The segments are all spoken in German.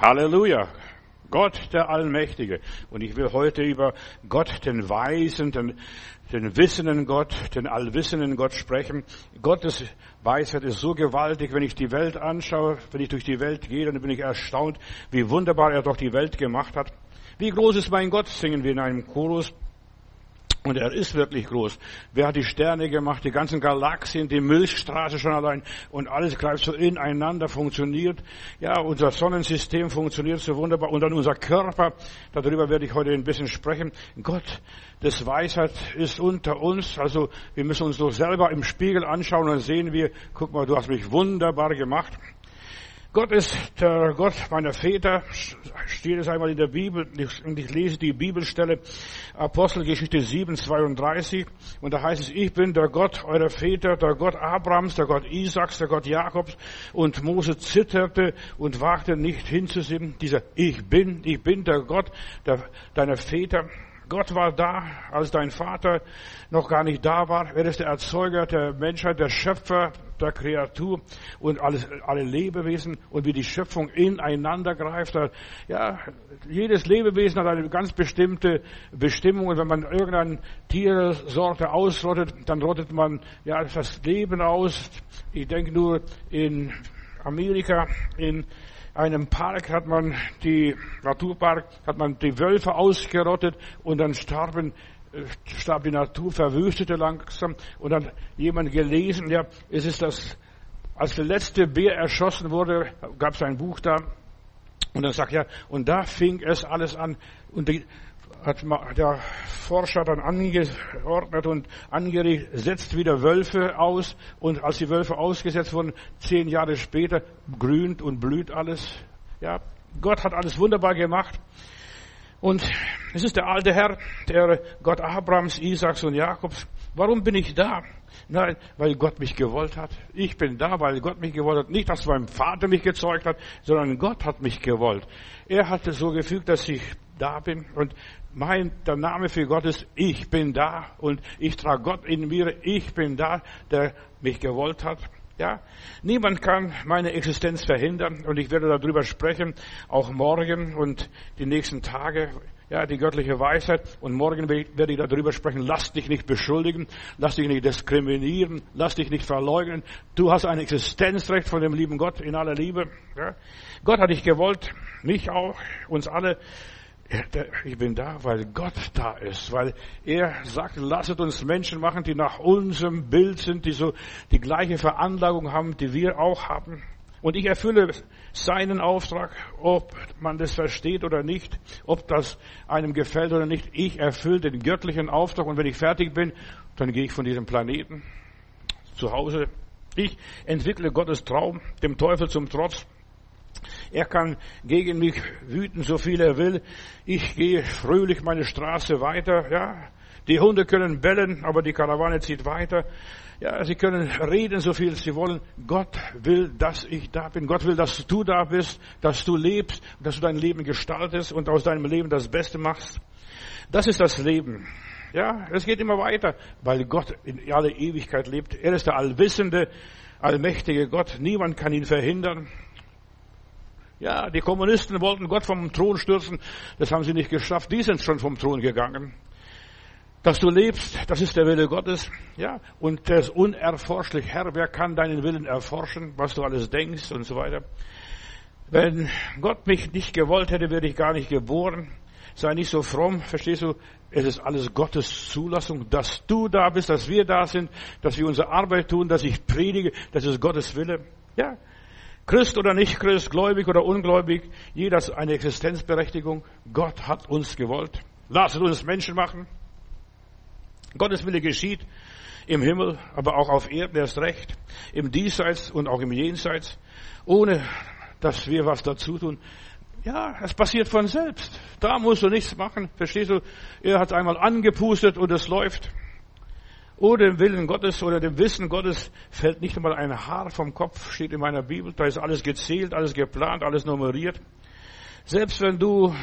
Halleluja. Gott der Allmächtige. Und ich will heute über Gott, den Weisen, den, den wissenden Gott, den allwissenden Gott sprechen. Gottes Weisheit ist so gewaltig, wenn ich die Welt anschaue, wenn ich durch die Welt gehe, dann bin ich erstaunt, wie wunderbar er doch die Welt gemacht hat. Wie groß ist mein Gott, singen wir in einem Chorus. Und er ist wirklich groß. Wer hat die Sterne gemacht, die ganzen Galaxien, die Milchstraße schon allein und alles greift so ineinander, funktioniert. Ja, unser Sonnensystem funktioniert so wunderbar und dann unser Körper, darüber werde ich heute ein bisschen sprechen. Gott des Weisheit ist unter uns, also wir müssen uns doch selber im Spiegel anschauen und sehen wir, guck mal, du hast mich wunderbar gemacht. Gott ist der Gott meiner Väter, steht es einmal in der Bibel, und ich lese die Bibelstelle, Apostelgeschichte 7, 32, und da heißt es, ich bin der Gott eurer Väter, der Gott Abrahams, der Gott Isaaks, der Gott Jakobs, und Mose zitterte und wagte nicht hinzusehen, dieser Ich bin, ich bin der Gott der, deiner Väter, Gott war da, als dein Vater noch gar nicht da war. Er ist der Erzeuger der Menschheit, der Schöpfer der Kreatur und alles, alle Lebewesen und wie die Schöpfung ineinander greift. Ja, jedes Lebewesen hat eine ganz bestimmte Bestimmung und wenn man irgendeine Tiersorte ausrottet, dann rottet man ja das Leben aus. Ich denke nur in Amerika, in einem Park hat man die, Naturpark, hat man die Wölfe ausgerottet und dann starben starb die Natur, verwüstete langsam und dann jemand gelesen, ja, es ist das, als der letzte Bär erschossen wurde, gab es ein Buch da und dann sagt ja, und da fing es alles an und die, hat der Forscher dann angeordnet und angeregt, setzt wieder Wölfe aus und als die Wölfe ausgesetzt wurden, zehn Jahre später grünt und blüht alles. Ja, Gott hat alles wunderbar gemacht. Und es ist der alte Herr, der Gott Abrahams, Isaaks und Jakobs. Warum bin ich da? Nein, weil Gott mich gewollt hat. Ich bin da, weil Gott mich gewollt hat. Nicht, dass mein Vater mich gezeugt hat, sondern Gott hat mich gewollt. Er hat es so gefügt, dass ich da bin. Und mein, der Name für Gott ist, ich bin da. Und ich trage Gott in mir. Ich bin da, der mich gewollt hat. Ja, niemand kann meine Existenz verhindern und ich werde darüber sprechen, auch morgen und die nächsten Tage. Ja, die göttliche Weisheit. Und morgen werde ich darüber sprechen. Lass dich nicht beschuldigen. Lass dich nicht diskriminieren. Lass dich nicht verleugnen. Du hast ein Existenzrecht von dem lieben Gott in aller Liebe. Ja. Gott hat dich gewollt. Mich auch. Uns alle. Ich bin da, weil Gott da ist, weil er sagt, lasset uns Menschen machen, die nach unserem Bild sind, die so die gleiche Veranlagung haben, die wir auch haben. Und ich erfülle seinen Auftrag, ob man das versteht oder nicht, ob das einem gefällt oder nicht. Ich erfülle den göttlichen Auftrag und wenn ich fertig bin, dann gehe ich von diesem Planeten zu Hause. Ich entwickle Gottes Traum, dem Teufel zum Trotz. Er kann gegen mich wüten, so viel er will. Ich gehe fröhlich meine Straße weiter, ja. Die Hunde können bellen, aber die Karawane zieht weiter. Ja, sie können reden, so viel sie wollen. Gott will, dass ich da bin. Gott will, dass du da bist, dass du lebst, dass du dein Leben gestaltest und aus deinem Leben das Beste machst. Das ist das Leben. Ja, es geht immer weiter, weil Gott in aller Ewigkeit lebt. Er ist der allwissende, allmächtige Gott. Niemand kann ihn verhindern. Ja, die Kommunisten wollten Gott vom Thron stürzen. Das haben sie nicht geschafft. Die sind schon vom Thron gegangen. Dass du lebst, das ist der Wille Gottes, ja, und der ist unerforschlich. Herr, wer kann deinen Willen erforschen, was du alles denkst und so weiter. Wenn Gott mich nicht gewollt hätte, wäre ich gar nicht geboren. Sei nicht so fromm, verstehst du? Es ist alles Gottes Zulassung, dass du da bist, dass wir da sind, dass wir unsere Arbeit tun, dass ich predige, das ist Gottes Wille. Ja, Christ oder nicht Christ, gläubig oder ungläubig, jeder hat eine Existenzberechtigung. Gott hat uns gewollt. Lasst uns Menschen machen. Gottes Wille geschieht im Himmel, aber auch auf Erden erst recht, im Diesseits und auch im Jenseits, ohne dass wir was dazu tun. Ja, es passiert von selbst. Da musst du nichts machen. Verstehst du? Er hat einmal angepustet und es läuft. Ohne dem Willen Gottes oder dem Wissen Gottes fällt nicht einmal ein Haar vom Kopf, steht in meiner Bibel. Da ist alles gezählt, alles geplant, alles nummeriert. Selbst wenn du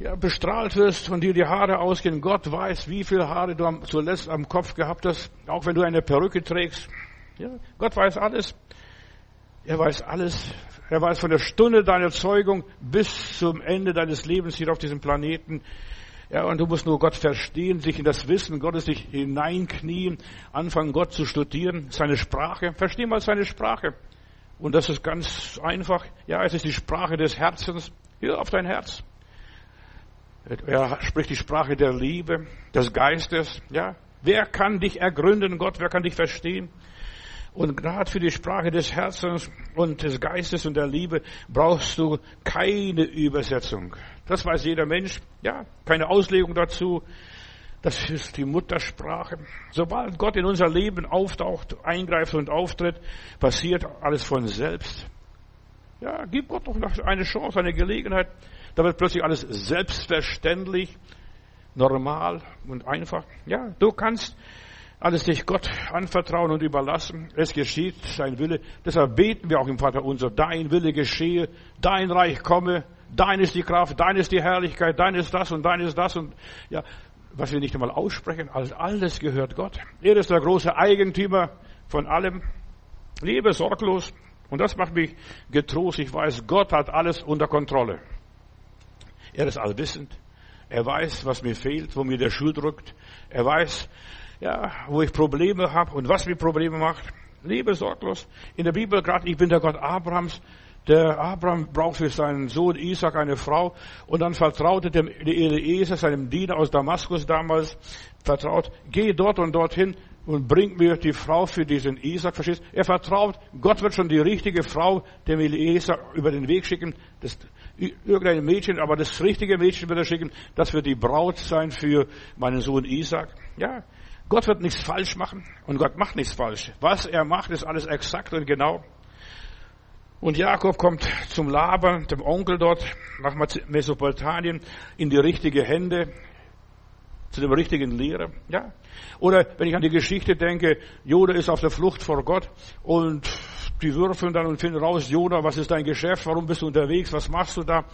ja, bestrahlt wirst und dir die Haare ausgehen. Gott weiß, wie viele Haare du zuletzt am Kopf gehabt hast, auch wenn du eine Perücke trägst. Ja, Gott weiß alles. Er weiß alles. Er weiß von der Stunde deiner Zeugung bis zum Ende deines Lebens hier auf diesem Planeten. Ja, und du musst nur Gott verstehen, sich in das Wissen Gottes sich hineinknien, anfangen Gott zu studieren, seine Sprache. Versteh mal seine Sprache. Und das ist ganz einfach. Ja, es ist die Sprache des Herzens. Hör auf dein Herz. Er spricht die Sprache der Liebe, des Geistes. Ja, wer kann dich ergründen, Gott? Wer kann dich verstehen? Und gerade für die Sprache des Herzens und des Geistes und der Liebe brauchst du keine Übersetzung. Das weiß jeder Mensch. Ja, keine Auslegung dazu. Das ist die Muttersprache. Sobald Gott in unser Leben auftaucht, eingreift und auftritt, passiert alles von selbst. Ja, gib Gott doch noch eine Chance, eine Gelegenheit. Da wird plötzlich alles selbstverständlich, normal und einfach. Ja, du kannst alles dich Gott anvertrauen und überlassen. Es geschieht sein Wille. Deshalb beten wir auch im Vater unser, dein Wille geschehe, dein Reich komme, dein ist die Kraft, dein ist die Herrlichkeit, dein ist das und dein ist das und ja, was wir nicht einmal aussprechen, alles, alles gehört Gott. Er ist der große Eigentümer von allem. Lebe sorglos. Und das macht mich getrost. Ich weiß, Gott hat alles unter Kontrolle. Er ist allwissend. Er weiß, was mir fehlt, wo mir der Schuh drückt. Er weiß, ja, wo ich Probleme habe und was mir Probleme macht. Lebe sorglos. In der Bibel gerade, ich bin der Gott Abrahams. Der Abraham braucht für seinen Sohn Isaac eine Frau und dann vertraute dem Eliezer, seinem Diener aus Damaskus damals, vertraut, geh dort und dorthin und bring mir die Frau für diesen Isaac, verstehst? Er vertraut, Gott wird schon die richtige Frau dem Eliezer über den Weg schicken. Das, irgendein Mädchen, aber das richtige Mädchen wird er schicken, das wird die Braut sein für meinen Sohn Isaac. Ja, Gott wird nichts falsch machen und Gott macht nichts falsch. Was er macht, ist alles exakt und genau. Und Jakob kommt zum Laban, dem Onkel dort, nach Mesopotamien, in die richtige Hände, zu dem richtigen Lehrer. Ja. Oder wenn ich an die Geschichte denke, Joda ist auf der Flucht vor Gott und die würfeln dann und finden raus, Joda, was ist dein Geschäft, warum bist du unterwegs, was machst du da?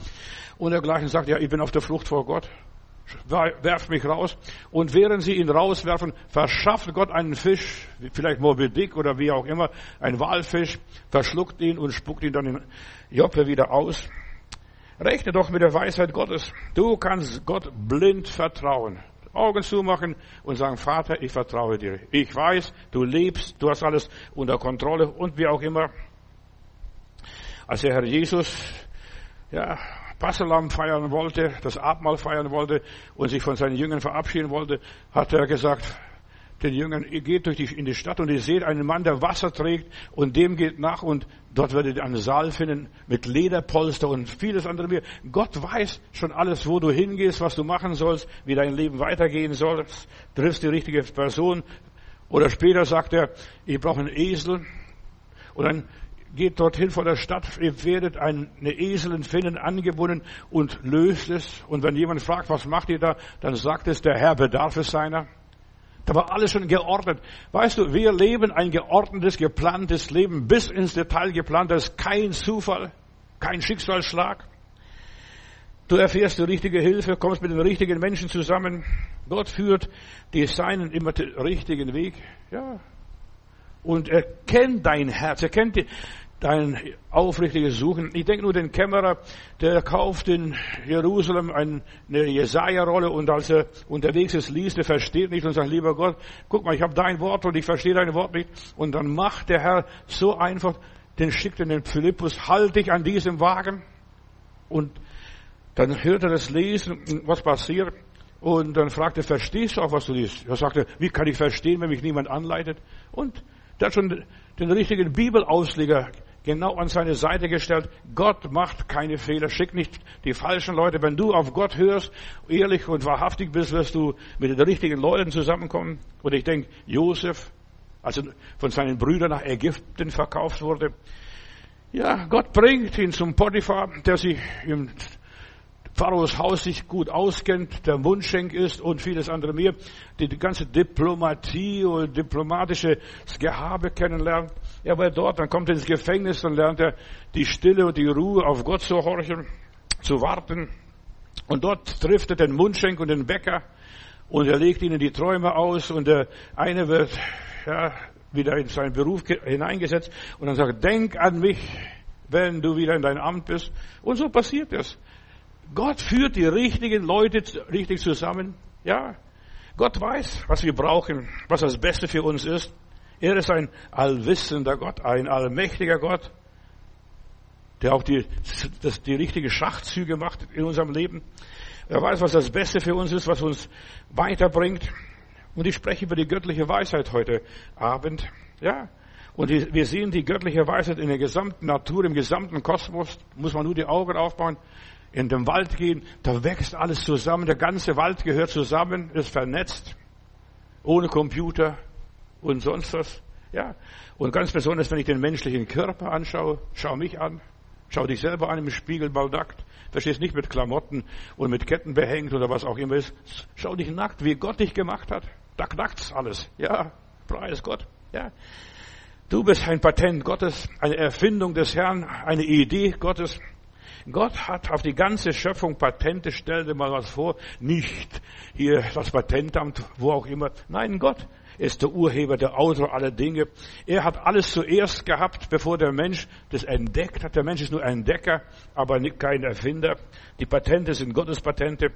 Und dergleichen sagt, ja, ich bin auf der Flucht vor Gott werft mich raus. Und während sie ihn rauswerfen, verschafft Gott einen Fisch, vielleicht Moby Dick oder wie auch immer, ein Walfisch, verschluckt ihn und spuckt ihn dann in Joppe wieder aus. Rechne doch mit der Weisheit Gottes. Du kannst Gott blind vertrauen. Augen zumachen und sagen, Vater, ich vertraue dir. Ich weiß, du lebst, du hast alles unter Kontrolle und wie auch immer. Als der Herr Jesus, ja, Passalam feiern wollte, das Abendmahl feiern wollte und sich von seinen Jüngern verabschieden wollte, hat er gesagt, den Jüngern, ihr geht durch die, in die Stadt und ihr seht einen Mann, der Wasser trägt und dem geht nach und dort werdet ihr einen Saal finden mit Lederpolster und vieles andere mehr. Gott weiß schon alles, wo du hingehst, was du machen sollst, wie dein Leben weitergehen soll. Triffst die richtige Person. Oder später sagt er, ich brauche einen Esel. Und dann geht dorthin vor der Stadt, ihr werdet eine Eselin finden, angebunden und löst es. Und wenn jemand fragt, was macht ihr da, dann sagt es, der Herr bedarf es seiner. Da war alles schon geordnet. Weißt du, wir leben ein geordnetes, geplantes Leben, bis ins Detail geplant. Das ist kein Zufall, kein Schicksalsschlag. Du erfährst die richtige Hilfe, kommst mit den richtigen Menschen zusammen. Gott führt die Seinen immer den richtigen Weg. Ja. Und er kennt dein Herz, er kennt die, dein aufrichtiges Suchen. Ich denke nur den Kämmerer, der kauft in Jerusalem eine Jesaja-Rolle und als er unterwegs ist, liest, er versteht nicht und sagt, lieber Gott, guck mal, ich habe dein Wort und ich verstehe dein Wort nicht. Und dann macht der Herr so einfach, den schickt in den Philippus, halt dich an diesem Wagen. Und dann hört er das Lesen, was passiert. Und dann fragt er, verstehst du auch, was du liest? Er sagte, wie kann ich verstehen, wenn mich niemand anleitet? Und der hat schon den richtigen Bibelausleger genau an seine Seite gestellt. Gott macht keine Fehler, schickt nicht die falschen Leute. Wenn du auf Gott hörst, ehrlich und wahrhaftig bist, wirst du mit den richtigen Leuten zusammenkommen. Und ich denke, Josef, als er von seinen Brüdern nach Ägypten verkauft wurde, ja, Gott bringt ihn zum Potiphar, der sich im Pharaos Haus sich gut auskennt, der Mundschenk ist und vieles andere mehr, die, die ganze Diplomatie und diplomatische Gehabe kennenlernt. Er war dort, dann kommt er ins Gefängnis, dann lernt er die Stille und die Ruhe auf Gott zu horchen, zu warten. Und dort trifft er den Mundschenk und den Bäcker und er legt ihnen die Träume aus und der eine wird ja, wieder in seinen Beruf hineingesetzt und dann sagt, denk an mich, wenn du wieder in dein Amt bist. Und so passiert es. Gott führt die richtigen Leute richtig zusammen. Ja. Gott weiß, was wir brauchen, was das Beste für uns ist. Er ist ein allwissender Gott, ein allmächtiger Gott, der auch die, das, die richtigen Schachzüge macht in unserem Leben. Er weiß, was das Beste für uns ist, was uns weiterbringt. Und ich spreche über die göttliche Weisheit heute Abend. Ja. Und wir sehen die göttliche Weisheit in der gesamten Natur, im gesamten Kosmos. Muss man nur die Augen aufbauen, in den Wald gehen, da wächst alles zusammen. Der ganze Wald gehört zusammen, ist vernetzt, ohne Computer und sonst was. Ja. Und ganz besonders, wenn ich den menschlichen Körper anschaue, schau mich an, schau dich selber an im Spiegel mal nackt. Verstehst nicht mit Klamotten und mit Ketten behängt oder was auch immer ist. Schau dich nackt, wie Gott dich gemacht hat. Da knackt's alles. Ja, preis Gott. Ja. Du bist ein Patent Gottes, eine Erfindung des Herrn, eine Idee Gottes. Gott hat auf die ganze Schöpfung Patente, stell dir mal was vor, nicht hier das Patentamt, wo auch immer. Nein, Gott ist der Urheber, der Autor aller Dinge. Er hat alles zuerst gehabt, bevor der Mensch das entdeckt hat. Der Mensch ist nur ein Entdecker, aber kein Erfinder. Die Patente sind Gottes Patente.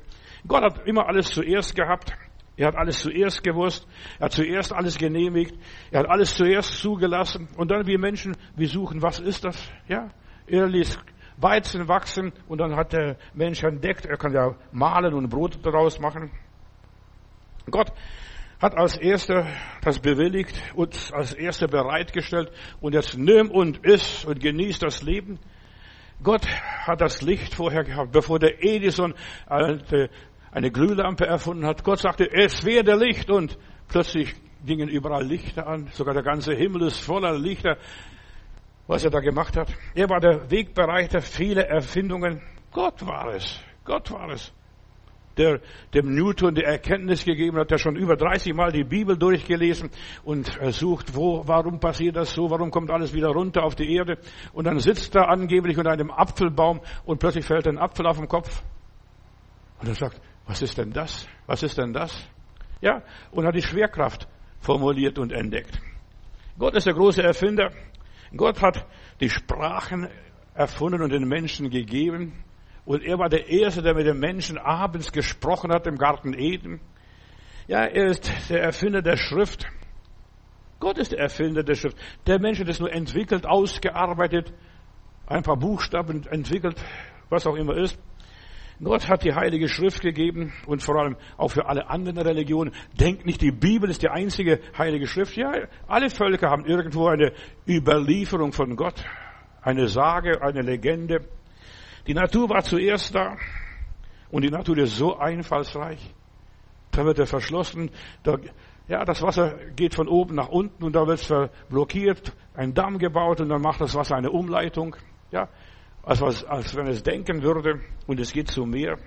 Gott hat immer alles zuerst gehabt. Er hat alles zuerst gewusst. Er hat zuerst alles genehmigt. Er hat alles zuerst zugelassen. Und dann wir Menschen, wir suchen, was ist das? Ja, er ließ Weizen wachsen und dann hat der Mensch entdeckt, er kann ja malen und Brot daraus machen. Gott hat als erster das bewilligt und als erster bereitgestellt und jetzt nimm und iss und genieß das Leben. Gott hat das Licht vorher gehabt, bevor der Edison eine Glühlampe erfunden hat. Gott sagte, es werde Licht und plötzlich gingen überall Lichter an. Sogar der ganze Himmel ist voller Lichter, was er da gemacht hat. Er war der Wegbereiter vieler Erfindungen. Gott war es. Gott war es der dem Newton die Erkenntnis gegeben hat, der schon über 30 Mal die Bibel durchgelesen und sucht, wo, warum passiert das so, warum kommt alles wieder runter auf die Erde und dann sitzt er angeblich unter einem Apfelbaum und plötzlich fällt ein Apfel auf den Kopf und er sagt, was ist denn das? Was ist denn das? Ja, und hat die Schwerkraft formuliert und entdeckt. Gott ist der große Erfinder. Gott hat die Sprachen erfunden und den Menschen gegeben. Und er war der Erste, der mit den Menschen abends gesprochen hat im Garten Eden. Ja, er ist der Erfinder der Schrift. Gott ist der Erfinder der Schrift. Der Mensch hat es nur entwickelt, ausgearbeitet, ein paar Buchstaben entwickelt, was auch immer ist. Gott hat die Heilige Schrift gegeben und vor allem auch für alle anderen Religionen. Denkt nicht, die Bibel ist die einzige Heilige Schrift. Ja, alle Völker haben irgendwo eine Überlieferung von Gott, eine Sage, eine Legende. Die Natur war zuerst da und die Natur ist so einfallsreich. Da wird er verschlossen. Da, ja, das Wasser geht von oben nach unten und da wird es blockiert, ein Damm gebaut und dann macht das Wasser eine Umleitung. Ja, als, was, als wenn es denken würde und es geht zum Meer.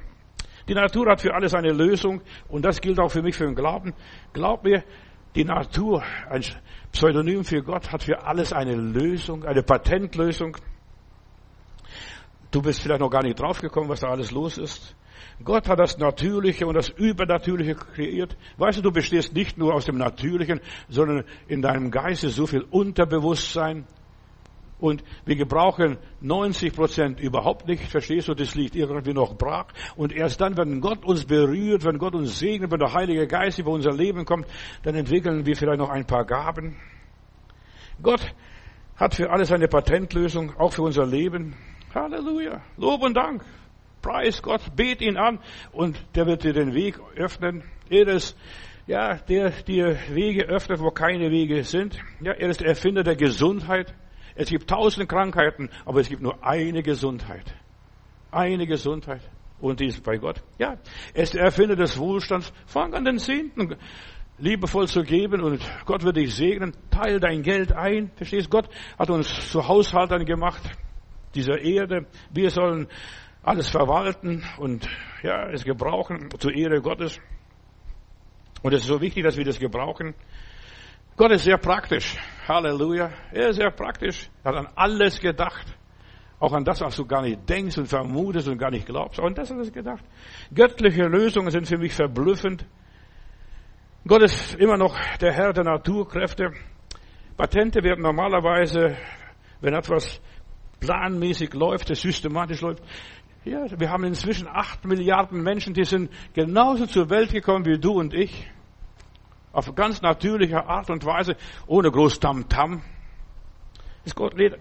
Die Natur hat für alles eine Lösung und das gilt auch für mich für den Glauben. Glaub mir, die Natur, ein Pseudonym für Gott, hat für alles eine Lösung, eine Patentlösung. Du bist vielleicht noch gar nicht draufgekommen, was da alles los ist. Gott hat das Natürliche und das Übernatürliche kreiert. Weißt du, du bestehst nicht nur aus dem Natürlichen, sondern in deinem Geiste so viel Unterbewusstsein. Und wir gebrauchen 90 Prozent überhaupt nicht. Verstehst du? Das liegt irgendwie noch brach. Und erst dann, wenn Gott uns berührt, wenn Gott uns segnet, wenn der Heilige Geist über unser Leben kommt, dann entwickeln wir vielleicht noch ein paar Gaben. Gott hat für alles eine Patentlösung, auch für unser Leben. Halleluja. Lob und Dank. Preis Gott. Bet ihn an und der wird dir den Weg öffnen. Er ist, ja, der dir Wege öffnet, wo keine Wege sind. Ja, er ist der Erfinder der Gesundheit. Es gibt tausend Krankheiten, aber es gibt nur eine Gesundheit. Eine Gesundheit. Und die ist bei Gott. Ja, er ist der Erfinder des Wohlstands. Fang an den Zehnten liebevoll zu geben und Gott wird dich segnen. Teil dein Geld ein. Verstehst? Gott hat uns zu Haushaltern gemacht dieser Erde. Wir sollen alles verwalten und ja, es gebrauchen zur Ehre Gottes. Und es ist so wichtig, dass wir das gebrauchen. Gott ist sehr praktisch. Halleluja. Er ist sehr praktisch. Er hat an alles gedacht. Auch an das, was du gar nicht denkst und vermutest und gar nicht glaubst. Auch an das hat er gedacht. Göttliche Lösungen sind für mich verblüffend. Gott ist immer noch der Herr der Naturkräfte. Patente werden normalerweise, wenn etwas planmäßig läuft, es systematisch läuft. Ja, wir haben inzwischen acht Milliarden Menschen, die sind genauso zur Welt gekommen wie du und ich. Auf ganz natürliche Art und Weise, ohne groß Tamtam. -Tam. Es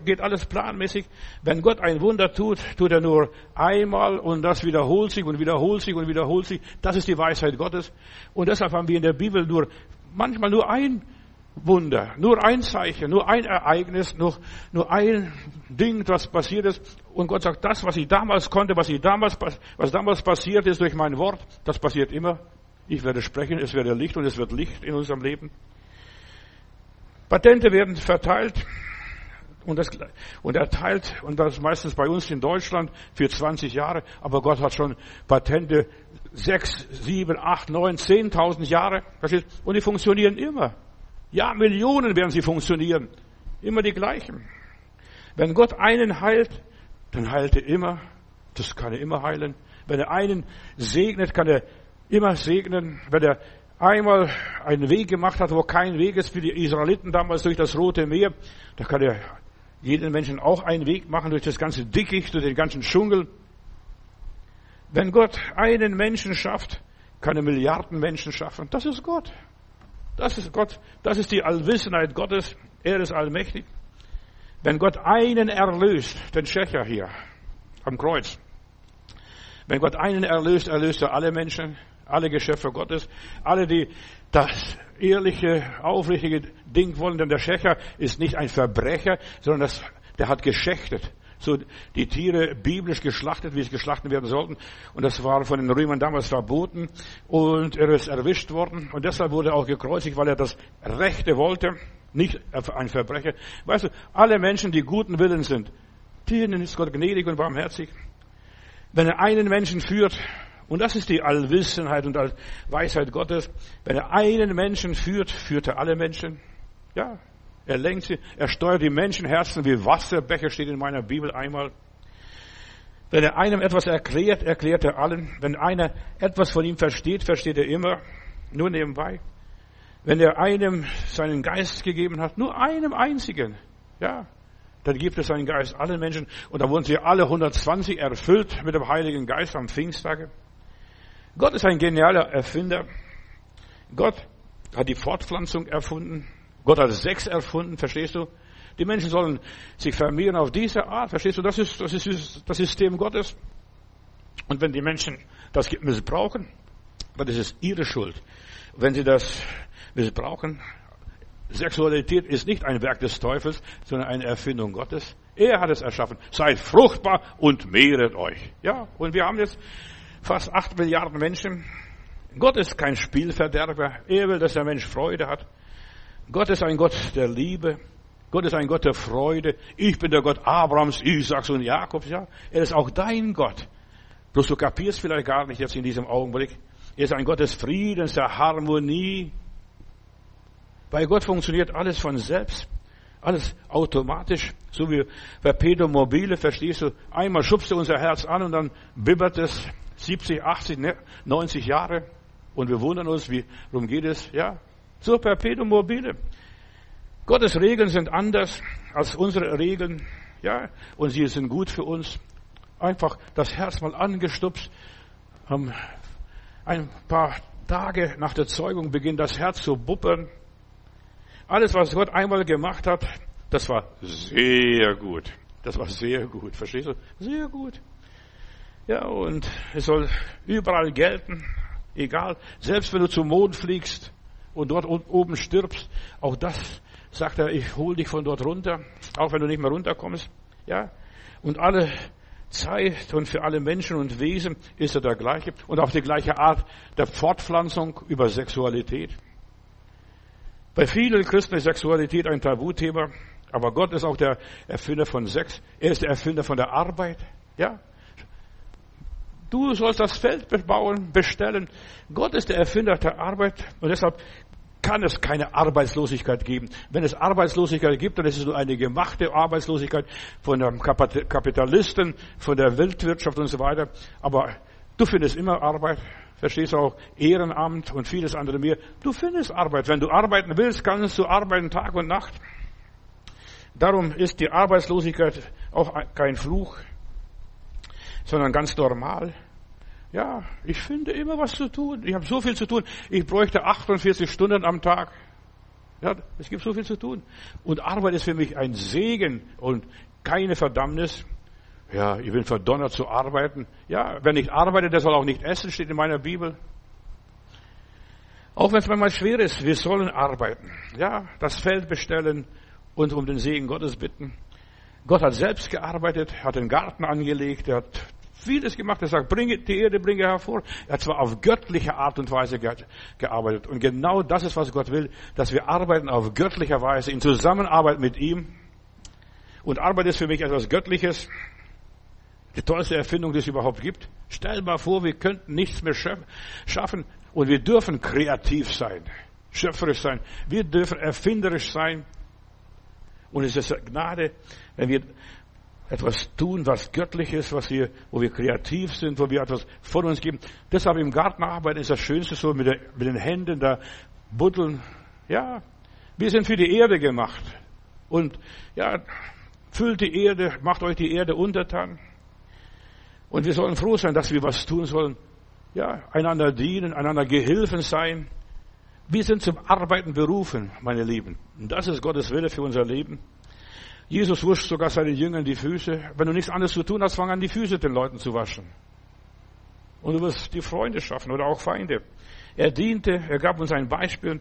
geht alles planmäßig. Wenn Gott ein Wunder tut, tut er nur einmal und das wiederholt sich und wiederholt sich und wiederholt sich. Das ist die Weisheit Gottes. Und deshalb haben wir in der Bibel nur, manchmal nur ein Wunder, nur ein Zeichen, nur ein Ereignis, nur, nur ein Ding, was passiert ist. Und Gott sagt, das, was ich damals konnte, was ich damals, was damals passiert ist durch mein Wort, das passiert immer. Ich werde sprechen, es werde Licht und es wird Licht in unserem Leben. Patente werden verteilt und, das, und erteilt, und das meistens bei uns in Deutschland für 20 Jahre, aber Gott hat schon Patente sechs, sieben, acht, neun, zehntausend Jahre, und die funktionieren immer. Ja, Millionen werden sie funktionieren. Immer die gleichen. Wenn Gott einen heilt, dann heilt er immer. Das kann er immer heilen. Wenn er einen segnet, kann er immer segnen. Wenn er einmal einen Weg gemacht hat, wo kein Weg ist für die Israeliten damals durch das Rote Meer, da kann er jeden Menschen auch einen Weg machen durch das ganze Dickicht, durch den ganzen Dschungel. Wenn Gott einen Menschen schafft, kann er Milliarden Menschen schaffen. Das ist Gott. Das ist Gott. Das ist die Allwissenheit Gottes. Er ist allmächtig. Wenn Gott einen erlöst, den Schächer hier am Kreuz, wenn Gott einen erlöst, erlöst er alle Menschen, alle Geschöpfe Gottes, alle, die das ehrliche, aufrichtige Ding wollen, denn der Schächer ist nicht ein Verbrecher, sondern das, der hat geschächtet. So die Tiere biblisch geschlachtet, wie sie geschlachtet werden sollten. Und das war von den Römern damals verboten. Und er ist erwischt worden. Und deshalb wurde er auch gekreuzigt, weil er das Rechte wollte. Nicht ein Verbrecher. Weißt du, alle Menschen, die guten Willen sind, denen ist Gott gnädig und barmherzig. Wenn er einen Menschen führt, und das ist die Allwissenheit und Weisheit Gottes. Wenn er einen Menschen führt, führt er alle Menschen. Ja, er lenkt sie, er steuert die Menschenherzen wie Wasserbecher, steht in meiner Bibel einmal. Wenn er einem etwas erklärt, erklärt er allen. Wenn einer etwas von ihm versteht, versteht er immer, nur nebenbei. Wenn er einem seinen Geist gegeben hat, nur einem einzigen, ja, dann gibt es seinen Geist allen Menschen. Und da wurden sie alle 120 erfüllt mit dem Heiligen Geist am Pfingsttage. Gott ist ein genialer Erfinder. Gott hat die Fortpflanzung erfunden. Gott hat Sex erfunden, verstehst du? Die Menschen sollen sich vermehren auf diese Art, verstehst du? Das ist, das ist das System Gottes. Und wenn die Menschen das missbrauchen, dann ist es ihre Schuld. Wenn sie das missbrauchen, Sexualität ist nicht ein Werk des Teufels, sondern eine Erfindung Gottes. Er hat es erschaffen. Seid fruchtbar und mehret euch. Ja, und wir haben jetzt fast acht Milliarden Menschen. Gott ist kein Spielverderber. Er will, dass der Mensch Freude hat. Gott ist ein Gott der Liebe. Gott ist ein Gott der Freude. Ich bin der Gott Abrahams, Isaaks und Jakobs. Ja, er ist auch dein Gott. Bloß du kapierst vielleicht gar nicht jetzt in diesem Augenblick. Er ist ein Gott des Friedens, der Harmonie. Bei Gott funktioniert alles von selbst. Alles automatisch, so wie Perpetuum mobile, verstehst du? Einmal schubst du unser Herz an und dann bibbert es 70, 80, 90 Jahre und wir wundern uns, wie, worum geht es? Ja, so perpetuum mobile. Gottes Regeln sind anders als unsere Regeln, ja, und sie sind gut für uns. Einfach das Herz mal angestupst, um, ein paar Tage nach der Zeugung beginnt das Herz zu buppern. Alles, was Gott einmal gemacht hat, das war sehr gut. Das war sehr gut. Verstehst du? Sehr gut. Ja, und es soll überall gelten, egal, selbst wenn du zum Mond fliegst und dort oben stirbst, auch das sagt er, ich hol dich von dort runter, auch wenn du nicht mehr runterkommst, ja. Und alle Zeit und für alle Menschen und Wesen ist er der gleiche und auf die gleiche Art der Fortpflanzung über Sexualität. Bei vielen Christen ist Sexualität ein Tabuthema, aber Gott ist auch der Erfinder von Sex. Er ist der Erfinder von der Arbeit, ja. Du sollst das Feld bebauen, bestellen. Gott ist der Erfinder der Arbeit und deshalb kann es keine Arbeitslosigkeit geben. Wenn es Arbeitslosigkeit gibt, dann ist es nur eine gemachte Arbeitslosigkeit von dem Kapitalisten, von der Weltwirtschaft und so weiter. Aber du findest immer Arbeit. Verstehst auch Ehrenamt und vieles andere mehr. Du findest Arbeit. Wenn du arbeiten willst, kannst du arbeiten Tag und Nacht. Darum ist die Arbeitslosigkeit auch kein Fluch, sondern ganz normal. Ja, ich finde immer was zu tun. Ich habe so viel zu tun. Ich bräuchte 48 Stunden am Tag. Ja, es gibt so viel zu tun. Und Arbeit ist für mich ein Segen und keine Verdammnis. Ja, ich bin verdonnert zu arbeiten. Ja, wer nicht arbeitet, der soll auch nicht essen, steht in meiner Bibel. Auch wenn es manchmal schwer ist, wir sollen arbeiten. Ja, das Feld bestellen und um den Segen Gottes bitten. Gott hat selbst gearbeitet, hat den Garten angelegt, er hat vieles gemacht. Er sagt, bringe die Erde, bringe hervor. Er hat zwar auf göttliche Art und Weise gearbeitet. Und genau das ist, was Gott will, dass wir arbeiten auf göttlicher Weise, in Zusammenarbeit mit ihm. Und Arbeit ist für mich etwas Göttliches. Die tollste Erfindung, die es überhaupt gibt. Stell mal vor, wir könnten nichts mehr schaffen und wir dürfen kreativ sein, schöpferisch sein. Wir dürfen erfinderisch sein. Und es ist Gnade, wenn wir etwas tun, was göttlich ist, was wir, wo wir kreativ sind, wo wir etwas von uns geben. Deshalb im Garten arbeiten ist das Schönste so mit, der, mit den Händen da buddeln. Ja, wir sind für die Erde gemacht. Und ja, füllt die Erde, macht euch die Erde untertan. Und wir sollen froh sein, dass wir was tun sollen. Ja, einander dienen, einander Gehilfen sein. Wir sind zum Arbeiten berufen, meine Lieben. Und das ist Gottes Wille für unser Leben. Jesus wusch sogar seinen Jüngern die Füße. Wenn du nichts anderes zu tun hast, fang an, die Füße den Leuten zu waschen. Und du wirst die Freunde schaffen oder auch Feinde. Er diente, er gab uns ein Beispiel.